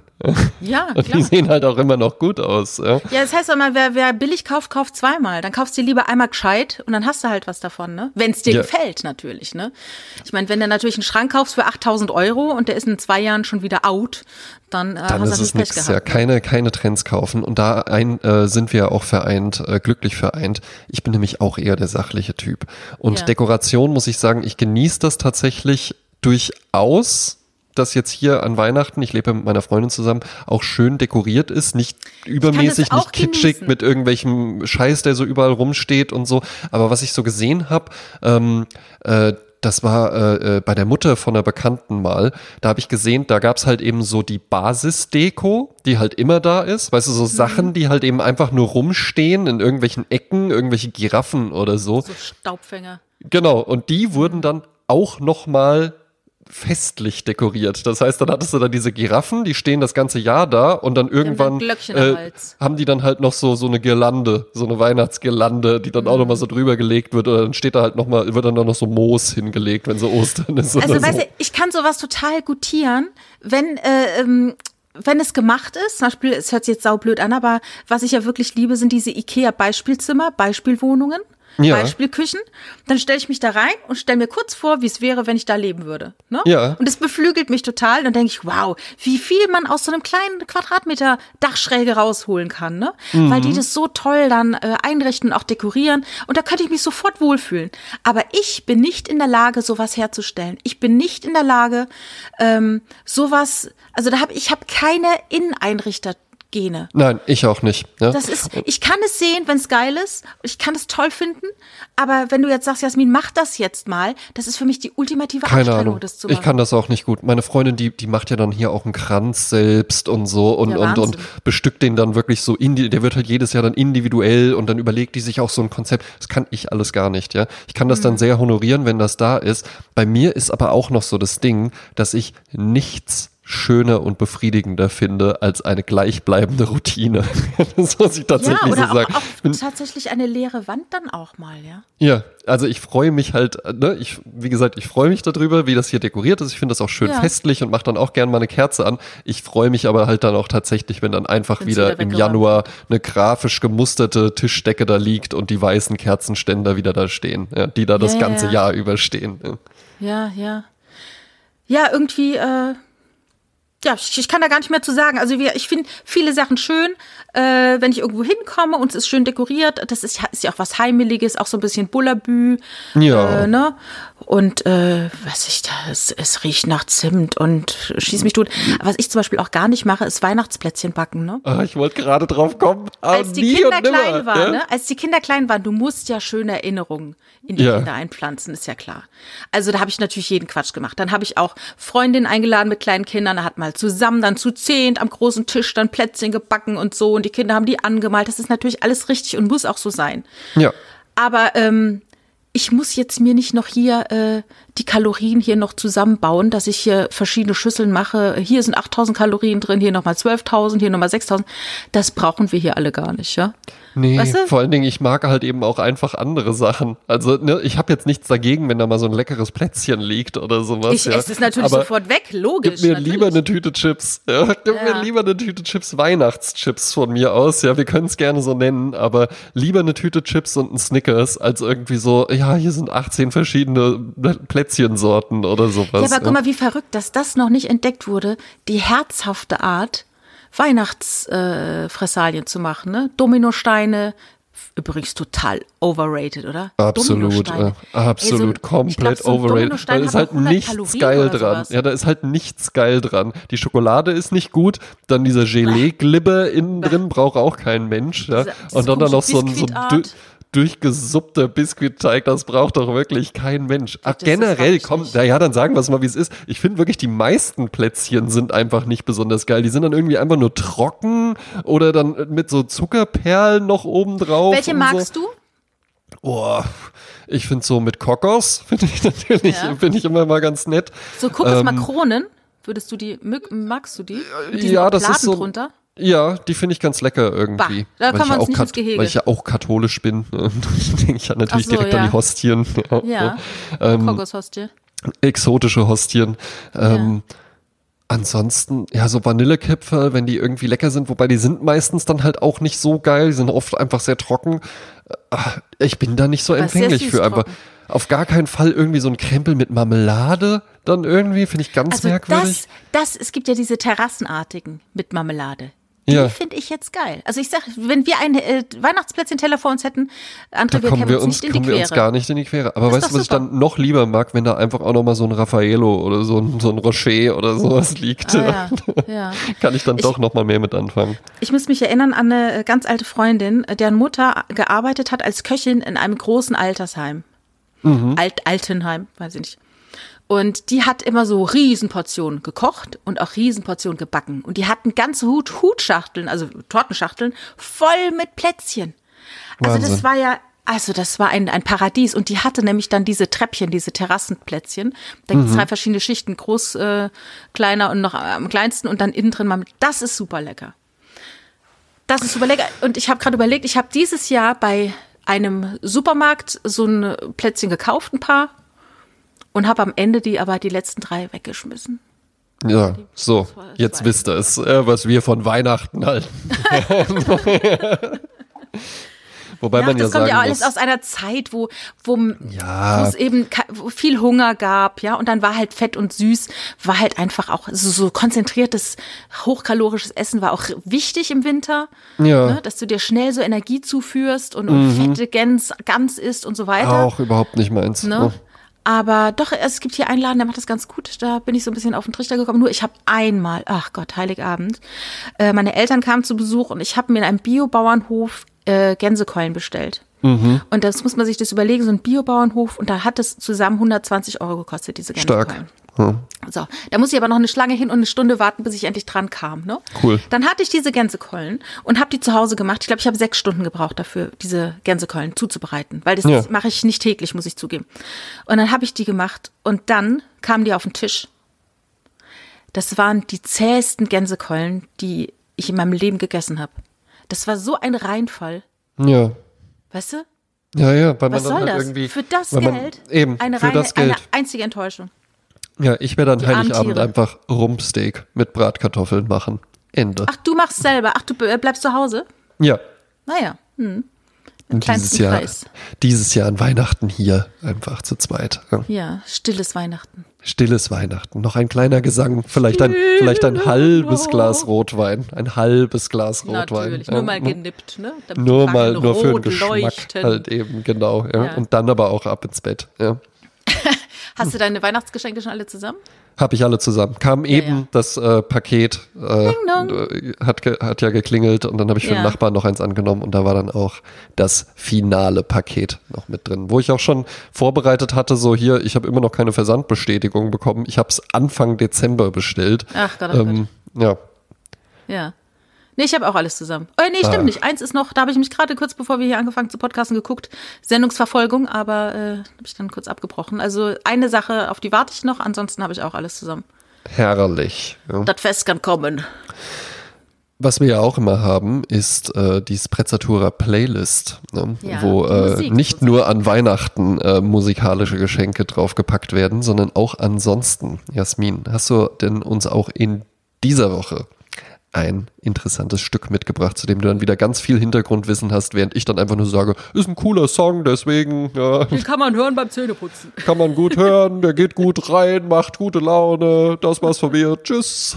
Ja, klar. Und die sehen halt auch immer noch gut aus. Ja, das heißt immer, wer, wer billig kauft, kauft zweimal. Dann kaufst du lieber einmal gescheit und dann hast du halt was davon, ne? Wenn es dir ja. gefällt, natürlich, ne? Ich meine, wenn du natürlich einen Schrank kaufst für 8000 Euro und der ist in zwei Jahren schon wieder out, dann, äh, dann ist es nichts. Ja, keine, keine Trends kaufen. Und da ein, äh, sind wir auch vereint, äh, glücklich vereint. Ich bin nämlich auch eher der sachliche Typ. Und ja. Dekoration, muss ich sagen, ich genieße das tatsächlich durchaus das jetzt hier an Weihnachten, ich lebe mit meiner Freundin zusammen, auch schön dekoriert ist, nicht übermäßig, nicht kitschig genießen. mit irgendwelchem Scheiß, der so überall rumsteht und so. Aber was ich so gesehen habe, ähm, äh, das war äh, äh, bei der Mutter von einer Bekannten mal. Da habe ich gesehen, da gab's halt eben so die Basisdeko, die halt immer da ist. Weißt du, so mhm. Sachen, die halt eben einfach nur rumstehen in irgendwelchen Ecken, irgendwelche Giraffen oder so. So Staubfänger. Genau, und die wurden dann auch nochmal festlich dekoriert. Das heißt, dann hattest du dann diese Giraffen, die stehen das ganze Jahr da und dann irgendwann äh, haben die dann halt noch so so eine Girlande, so eine Weihnachtsgirlande, die dann mhm. auch nochmal so drüber gelegt wird oder dann steht da halt nochmal, wird dann noch so Moos hingelegt, wenn so Ostern ist. Also weißt so. du, ich kann sowas total gutieren, wenn äh, ähm, wenn es gemacht ist, zum Beispiel, es hört sich jetzt saublöd an, aber was ich ja wirklich liebe, sind diese IKEA-Beispielzimmer, Beispielwohnungen ja. Beispielküchen, dann stelle ich mich da rein und stelle mir kurz vor, wie es wäre, wenn ich da leben würde. Ne? Ja. Und es beflügelt mich total. Dann denke ich, wow, wie viel man aus so einem kleinen Quadratmeter Dachschräge rausholen kann, ne? Mhm. Weil die das so toll dann äh, einrichten und auch dekorieren. Und da könnte ich mich sofort wohlfühlen. Aber ich bin nicht in der Lage, sowas herzustellen. Ich bin nicht in der Lage, ähm, sowas, also da habe ich habe keine Inneneinrichter Gene. Nein, ich auch nicht. Ja? Das ist, ich kann es sehen, wenn es geil ist. Ich kann es toll finden. Aber wenn du jetzt sagst, Jasmin, mach das jetzt mal, das ist für mich die ultimative Keine Anstrengung, Ahnung. das zu machen. Ich kann das auch nicht gut. Meine Freundin, die, die macht ja dann hier auch einen Kranz selbst und so und, ja, und, und bestückt den dann wirklich so, indi der wird halt jedes Jahr dann individuell und dann überlegt die sich auch so ein Konzept. Das kann ich alles gar nicht, ja. Ich kann das mhm. dann sehr honorieren, wenn das da ist. Bei mir ist aber auch noch so das Ding, dass ich nichts schöner und befriedigender finde als eine gleichbleibende Routine. das muss ich tatsächlich ja, oder so sagen. Auch, auch tatsächlich eine leere Wand dann auch mal, ja. Ja, also ich freue mich halt, ne, ich, wie gesagt, ich freue mich darüber, wie das hier dekoriert ist. Ich finde das auch schön ja. festlich und mache dann auch gerne mal eine Kerze an. Ich freue mich aber halt dann auch tatsächlich, wenn dann einfach wieder, wieder im Januar eine grafisch gemusterte Tischdecke da liegt und die weißen Kerzenständer wieder da stehen, ja, die da das ganze ja. Jahr überstehen. Ja, ja. Ja, irgendwie, äh, ja, ich, kann da gar nicht mehr zu sagen. Also wir, ich finde viele Sachen schön, äh, wenn ich irgendwo hinkomme und es ist schön dekoriert. Das ist, ist ja auch was Heimeliges, auch so ein bisschen Bullabü. Ja. Äh, ne? Und äh, was ich da, es, es riecht nach Zimt und schieß mich tot. Was ich zum Beispiel auch gar nicht mache, ist Weihnachtsplätzchen backen. Ne? Ah, ich wollte gerade drauf kommen. Ah, als die Kinder klein waren, ne? als die Kinder klein waren, du musst ja schöne Erinnerungen in die ja. Kinder einpflanzen, ist ja klar. Also da habe ich natürlich jeden Quatsch gemacht. Dann habe ich auch Freundinnen eingeladen mit kleinen Kindern, da hat mal zusammen dann zu zehnt am großen Tisch dann Plätzchen gebacken und so und die Kinder haben die angemalt. Das ist natürlich alles richtig und muss auch so sein. Ja. Aber ähm, ich muss jetzt mir nicht noch hier äh, die Kalorien hier noch zusammenbauen, dass ich hier verschiedene Schüsseln mache. Hier sind 8000 Kalorien drin, hier nochmal 12.000, hier nochmal 6.000. Das brauchen wir hier alle gar nicht, ja? Nee, weißt du? vor allen Dingen, ich mag halt eben auch einfach andere Sachen. Also, ne, ich habe jetzt nichts dagegen, wenn da mal so ein leckeres Plätzchen liegt oder sowas. Ich ja. esse es natürlich Aber sofort weg, logisch. Gib mir natürlich. lieber eine Tüte Chips. Ja, gib ja. mir lieber eine Tüte Chips, Weihnachtschips von mir aus. Ja, wir können es gerne so nennen, aber lieber eine Tüte Chips und ein Snickers als irgendwie so, ja, hier sind 18 verschiedene Plätzchensorten oder sowas. Ja, aber guck mal, wie verrückt, dass das noch nicht entdeckt wurde. Die herzhafte Art, Weihnachtsfressalien äh, zu machen, ne? Dominosteine, übrigens total overrated, oder? Absolut, äh, absolut, Ey, so, komplett glaub, so overrated. Da ist halt nichts Kalorien geil dran. Sowas. Ja, da ist halt nichts geil dran. Die Schokolade ist nicht gut, dann dieser Gelee-Glibber innen drin braucht auch kein Mensch. Ja? Und dann, dann noch so ein, so ein durchgesuppter Biskuitteig, das braucht doch wirklich kein Mensch. Ach, generell, komm, naja, dann sagen wir es mal, wie es ist. Ich finde wirklich, die meisten Plätzchen sind einfach nicht besonders geil. Die sind dann irgendwie einfach nur trocken oder dann mit so Zuckerperlen noch oben drauf. Welche magst so. du? Oh, ich finde so mit Kokos, finde ich natürlich, ja. finde ich immer mal ganz nett. So Kokosmakronen, ähm, würdest du die, magst du die? Ja, das ist so. Drunter? Ja, die finde ich ganz lecker irgendwie. Bah, da kommen wir uns nicht ins Gehege. Weil ich ja auch katholisch bin. denke ich ja natürlich so, direkt ja. an die Hostien. Ja, ja. Ähm, Kokoshostie. Exotische Hostien. Ähm, ja. Ansonsten, ja, so Vanillekipferl, wenn die irgendwie lecker sind, wobei die sind meistens dann halt auch nicht so geil, die sind oft einfach sehr trocken. Äh, ich bin da nicht so empfänglich für, aber auf gar keinen Fall irgendwie so ein Krempel mit Marmelade dann irgendwie, finde ich ganz also merkwürdig. Das, das, es gibt ja diese Terrassenartigen mit Marmelade. Die ja. finde ich jetzt geil. Also ich sage, wenn wir ein äh, Weihnachtsplätzchen-Teller vor uns hätten, André, wir kämen uns, nicht in die Quere. wir uns gar nicht in die Quere. Aber weißt du, was super. ich dann noch lieber mag, wenn da einfach auch noch mal so ein Raffaello oder so ein, so ein Rocher oder sowas liegt. Ah, ja. ja. Kann ich dann ich, doch noch mal mehr mit anfangen. Ich muss mich erinnern an eine ganz alte Freundin, deren Mutter gearbeitet hat als Köchin in einem großen Altersheim. Mhm. Alt, Altenheim, weiß ich nicht. Und die hat immer so Riesenportionen gekocht und auch Riesenportionen gebacken. Und die hatten ganze Hut, Hutschachteln, also Tortenschachteln, voll mit Plätzchen. Also Wahnsinn. das war ja, also das war ein, ein Paradies. Und die hatte nämlich dann diese Treppchen, diese Terrassenplätzchen. Da gibt es mhm. zwei verschiedene Schichten, groß, äh, kleiner und noch am kleinsten und dann innen drin mal mit. Das ist super lecker. Das ist super lecker. Und ich habe gerade überlegt, ich habe dieses Jahr bei einem Supermarkt so ein Plätzchen gekauft, ein paar, und habe am Ende die aber die letzten drei weggeschmissen. Ja, so, jetzt wisst ihr es, äh, was wir von Weihnachten halten. Wobei ja, man ja das kommt ja alles muss, aus einer Zeit, wo, wo, ja. es eben wo viel Hunger gab, ja, und dann war halt fett und süß, war halt einfach auch so, so konzentriertes, hochkalorisches Essen war auch wichtig im Winter, ja. Ne, dass du dir schnell so Energie zuführst und, und mhm. fette Gans, Gans isst und so weiter. Auch überhaupt nicht meins. Ne? Oh. Aber doch, es gibt hier einen Laden, der macht das ganz gut. Da bin ich so ein bisschen auf den Trichter gekommen. Nur ich habe einmal, ach Gott, Heiligabend, äh, meine Eltern kamen zu Besuch und ich habe mir in einem Biobauernhof äh, Gänsekeulen bestellt. Mhm. Und das muss man sich das überlegen, so ein Biobauernhof. Und da hat es zusammen 120 Euro gekostet, diese Gänsekeulen. Stark. Ja. So, da muss ich aber noch eine Schlange hin und eine Stunde warten, bis ich endlich dran kam. Ne? Cool. Dann hatte ich diese Gänsekeulen und habe die zu Hause gemacht. Ich glaube, ich habe sechs Stunden gebraucht dafür, diese Gänsekeulen zuzubereiten, weil das ja. mache ich nicht täglich, muss ich zugeben. Und dann habe ich die gemacht und dann kamen die auf den Tisch. Das waren die zähesten Gänsekeulen, die ich in meinem Leben gegessen habe. Das war so ein Reinfall. Ja. Weißt du? Ja, ja, weil Was man dann soll halt das? irgendwie. Für das weil man, Geld? Eben, eine für reine, das Geld. eine einzige Enttäuschung. Ja, ich werde an Die Heiligabend einfach Rumpsteak mit Bratkartoffeln machen. Ende. Ach, du machst selber. Ach, du äh, bleibst zu Hause? Ja. Naja. Hm. Im Und dieses Jahr, Kreis. dieses Jahr an Weihnachten hier einfach zu zweit. Ja. Ja, stilles Weihnachten. Stilles Weihnachten. Noch ein kleiner Gesang. Vielleicht ein, vielleicht ein halbes Glas Rotwein. Ein halbes Glas Rotwein. Natürlich, Ja. nur mal genippt, ne? Damit Nur mal, nur für den Geschmack leuchten. halt eben, genau. Ja. Ja. Und dann aber auch ab ins Bett. Ja. Hast du deine Weihnachtsgeschenke schon alle zusammen? Habe ich alle zusammen. Kam eben ja. das äh, Paket, äh, äh, hat, hat ja geklingelt und dann habe ich für den Ja. Nachbarn noch eins angenommen und da war dann auch das finale Paket noch mit drin, wo ich auch schon vorbereitet hatte, so hier, ich habe immer noch keine Versandbestätigung bekommen. Ich habe es Anfang Dezember bestellt. Ach Gott, ach ähm, ja, Ja. Nee, ich habe auch alles zusammen. Oh, nee, stimmt Ah. nicht. Eins ist noch, da habe ich mich gerade kurz bevor wir hier angefangen zu podcasten geguckt, Sendungsverfolgung, aber äh, habe ich dann kurz abgebrochen. Also eine Sache, auf die warte ich noch, ansonsten habe ich auch alles zusammen. herrlich. Ja. Das Fest kann kommen. Was wir ja auch immer haben, ist äh, die Sprezzatura Playlist, ne? Ja, wo äh, Musik nicht nur an Weihnachten äh, musikalische Geschenke draufgepackt werden, sondern auch ansonsten. Jasmin, hast du denn uns auch in dieser Woche ein interessantes Stück mitgebracht, zu dem du dann wieder ganz viel Hintergrundwissen hast, während ich dann einfach nur sage, ist ein cooler Song, deswegen ja, Den kann man hören beim Zähneputzen. kann man gut hören, der geht gut rein, macht gute Laune, das war's von mir, tschüss.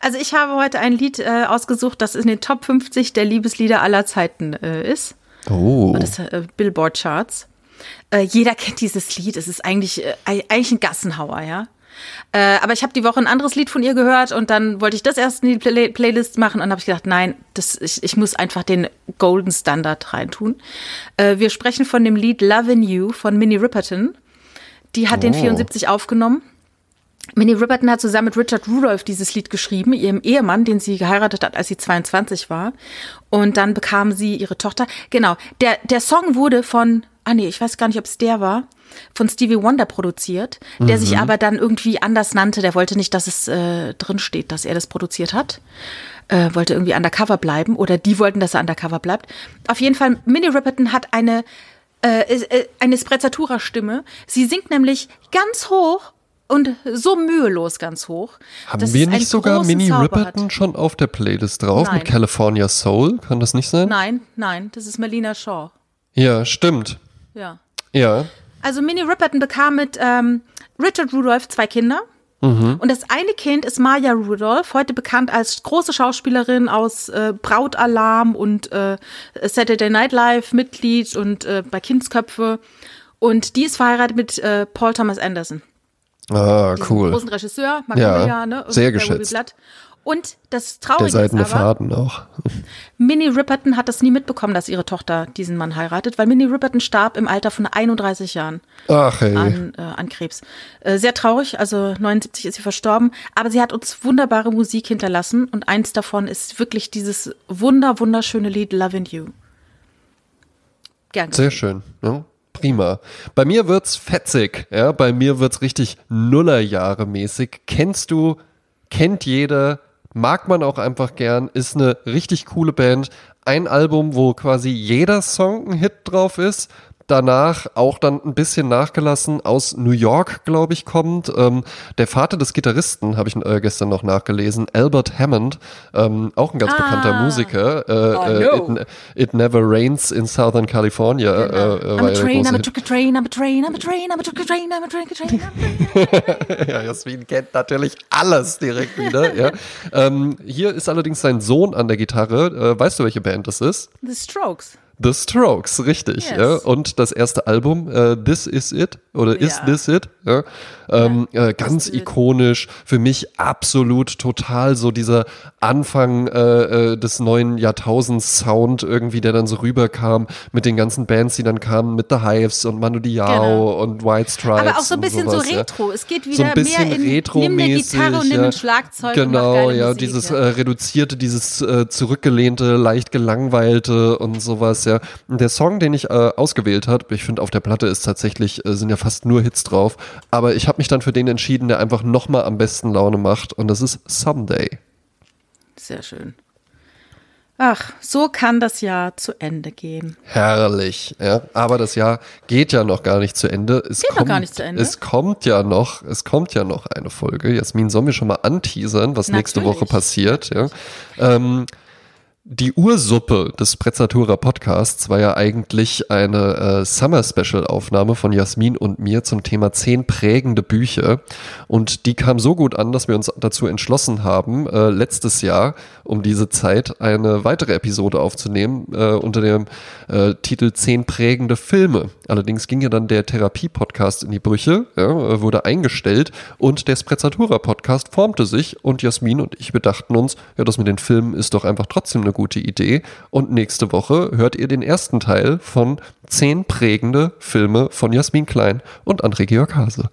Also ich habe heute ein Lied äh, ausgesucht, das in den Top 50 der Liebeslieder aller Zeiten äh, ist. Oh, Das äh, Billboard Charts. Äh, jeder kennt dieses Lied. Es ist eigentlich, äh, eigentlich ein Gassenhauer, ja. Äh, aber ich habe die Woche ein anderes Lied von ihr gehört und dann wollte ich das erst in die Play Playlist machen und habe ich gedacht, nein, das, ich, ich muss einfach den Golden Standard reintun. Äh, wir sprechen von dem Lied Lovin' You von Minnie Riperton. Die hat den Oh. 74 aufgenommen. Minnie Riperton hat zusammen mit Richard Rudolph dieses Lied geschrieben, ihrem Ehemann, den sie geheiratet hat, als sie 22 war. Und dann bekam sie ihre Tochter. Genau, der, der Song wurde von, ah nee, ich weiß gar nicht, ob es der war, von Stevie Wonder produziert, der sich aber dann irgendwie anders nannte. Der wollte nicht, dass es äh, drin steht, dass er das produziert hat. Äh, wollte irgendwie undercover bleiben oder die wollten, dass er undercover bleibt. Auf jeden Fall, Minnie Riperton hat eine äh, äh, eine Sprezzatura-Stimme. Sie singt nämlich ganz hoch und so mühelos ganz hoch. Haben wir nicht sogar Riperton Hat. schon auf der Playlist drauf Nein. mit California Soul? Kann das nicht sein? Nein, nein, das ist Melina Shaw. Ja, stimmt. Ja. Ja. Also Minnie Riperton bekam mit ähm, Richard Rudolph zwei Kinder. Mhm. Und das eine Kind ist Maya Rudolph, heute bekannt als große Schauspielerin aus äh, Brautalarm und äh, Saturday Night Live Mitglied und äh, bei Kindsköpfe. Und die ist verheiratet mit äh, Paul Thomas Anderson. Ah, cool. großen Regisseur, Ja, Magnolia, ne? und sehr geschätzt. Und das Der Traurige ist seidene aber, Faden auch. Minnie Riperton hat das nie mitbekommen, dass ihre Tochter diesen Mann heiratet, weil Minnie Riperton starb im Alter von 31 Jahren Ach ey. an, äh, an Krebs. Äh, sehr traurig, also 79 ist sie verstorben, aber sie hat uns wunderbare Musik hinterlassen und eins davon ist wirklich dieses wunder, wunderschöne Lied Lovin' You. Gern. Sehr schön. Ja, prima. Bei mir wird's fetzig. Ja, bei mir wird's richtig Nullerjahre mäßig. Kennst du, kennt jeder, mag man auch einfach gern, ist eine richtig coole Band. Ein Album, wo quasi jeder Song ein Hit drauf ist. Danach auch dann ein bisschen nachgelassen aus New York, glaube ich, kommt. Ähm, der Vater des Gitarristen, habe ich äh, gestern noch nachgelesen, Albert Hammond, ähm, auch ein ganz bekannter Musiker. Äh, Oh, äh, no. it, it Never Rains in Southern California. Äh, äh, I'm a train, I'm a a train, I'm a train, I'm a train, I'm a train, I'm a train, a train, I'm a train. Ja, Jasmin kennt natürlich alles direkt wieder. ja. ähm, hier ist allerdings sein Sohn an der Gitarre. Äh, weißt du, welche Band das ist? The Strokes. The Strokes, richtig. Yes. Ja. Und das erste Album, äh, This Is It oder Is Ja. This It? Ja. Ähm, äh, ganz ikonisch, für mich absolut total so dieser Anfang äh, äh, des neuen Jahrtausends Sound irgendwie, der dann so rüberkam mit den ganzen Bands, die dann kamen mit The Hives und Manu Diao Genau. und White Stripes. Aber auch so ein bisschen sowas, so. Retro. Es geht wieder So ein bisschen mehr in, nimm eine Retro-mäßig. Gitarre und nimm ein Schlagzeug Genau, ja, Musik, dieses. Äh, reduzierte, dieses äh, zurückgelehnte, leicht gelangweilte und sowas, ja. Der Song, den ich äh, ausgewählt habe, ich finde auf der Platte ist tatsächlich, äh, sind ja fast nur Hits drauf, aber ich habe mich dann für den entschieden, der einfach nochmal am besten Laune macht und das ist Someday. Sehr schön. Ach, so kann das Jahr zu Ende gehen. Herrlich, ja. Aber das Jahr geht ja noch gar nicht zu Ende. Es Geht noch kommt, gar nicht zu Ende? Es kommt ja noch, es kommt ja noch eine Folge. Jasmin, sollen wir schon mal anteasern, was nächste Natürlich. Woche passiert? Ja. Ähm, die Ursuppe des Prezzatura Podcasts war ja eigentlich eine äh, Summer Special Aufnahme von Jasmin und mir zum Thema zehn prägende Bücher und die kam so gut an, dass wir uns dazu entschlossen haben, äh, letztes Jahr um diese Zeit eine weitere Episode aufzunehmen äh, unter dem äh, Titel zehn prägende Filme. Allerdings ging ja dann der Therapie Podcast in die Brüche, ja, äh, wurde eingestellt und der Sprezzatura Podcast formte sich und Jasmin und ich bedachten uns, ja, das mit den Filmen ist doch einfach trotzdem eine gute Idee. Und nächste Woche hört ihr den ersten Teil von zehn prägende Filme von Jasmin Klein und André Georg Hase.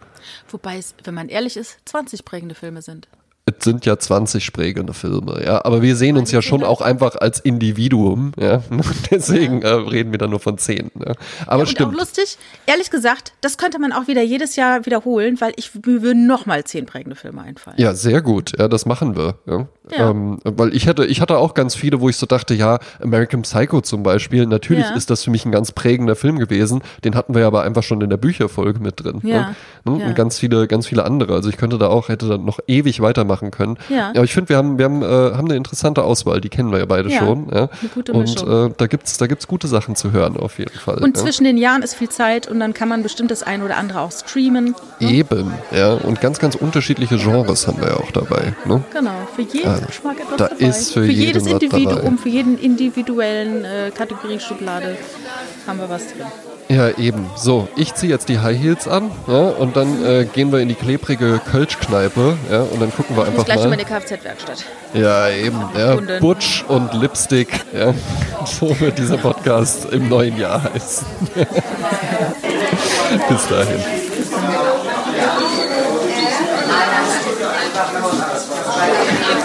Wobei es, wenn man ehrlich ist, 20 prägende Filme sind. Es sind ja 20 prägende Filme, ja. Aber wir sehen uns ja schon auch einfach als Individuum, ja. Deswegen äh, reden wir da nur von 10. Ja. Aber und stimmt. auch lustig, ehrlich gesagt, das könnte man auch wieder jedes Jahr wiederholen, weil ich mir würden nochmal zehn prägende Filme einfallen. Ja, sehr gut. Ja, das machen wir. Ja. Ja. Ähm, weil ich hatte, ich hatte auch ganz viele, wo ich so dachte, ja, American Psycho zum Beispiel, natürlich Ja. ist das für mich ein ganz prägender Film gewesen. Den hatten wir ja aber einfach schon in der Bücherfolge mit drin. Ja. Ne? Ne? Ja. Und ganz viele, ganz viele andere. Also ich könnte da auch, hätte da noch ewig weitermachen können. Ja. Aber ich finde, wir haben, wir haben, äh, haben eine interessante Auswahl. Die kennen wir ja beide schon. Ja. eine gute Und Mischung. äh, da gibt's, da gibt's gute Sachen zu hören auf jeden Fall. Und zwischen den Jahren ist viel Zeit und dann kann man bestimmt das eine oder andere auch streamen. Eben, ja. Und ganz, ganz unterschiedliche Genres haben wir ja auch dabei. Ne? Genau, für jeden Da ist für jeden jedes Individuum, für jeden individuellen äh, Kategorieschublade haben wir was drin. Ja, eben. So, ich ziehe jetzt die High Heels an ja, und dann äh, gehen wir in die klebrige Kölschkneipe ja, und dann gucken wir Ich muss einfach gleich in mal. meine Kfz-Werkstatt. Ja, eben. Ja. Butch und Lipstick. Ja. So wird dieser Podcast im neuen Jahr heißen. Bis dahin.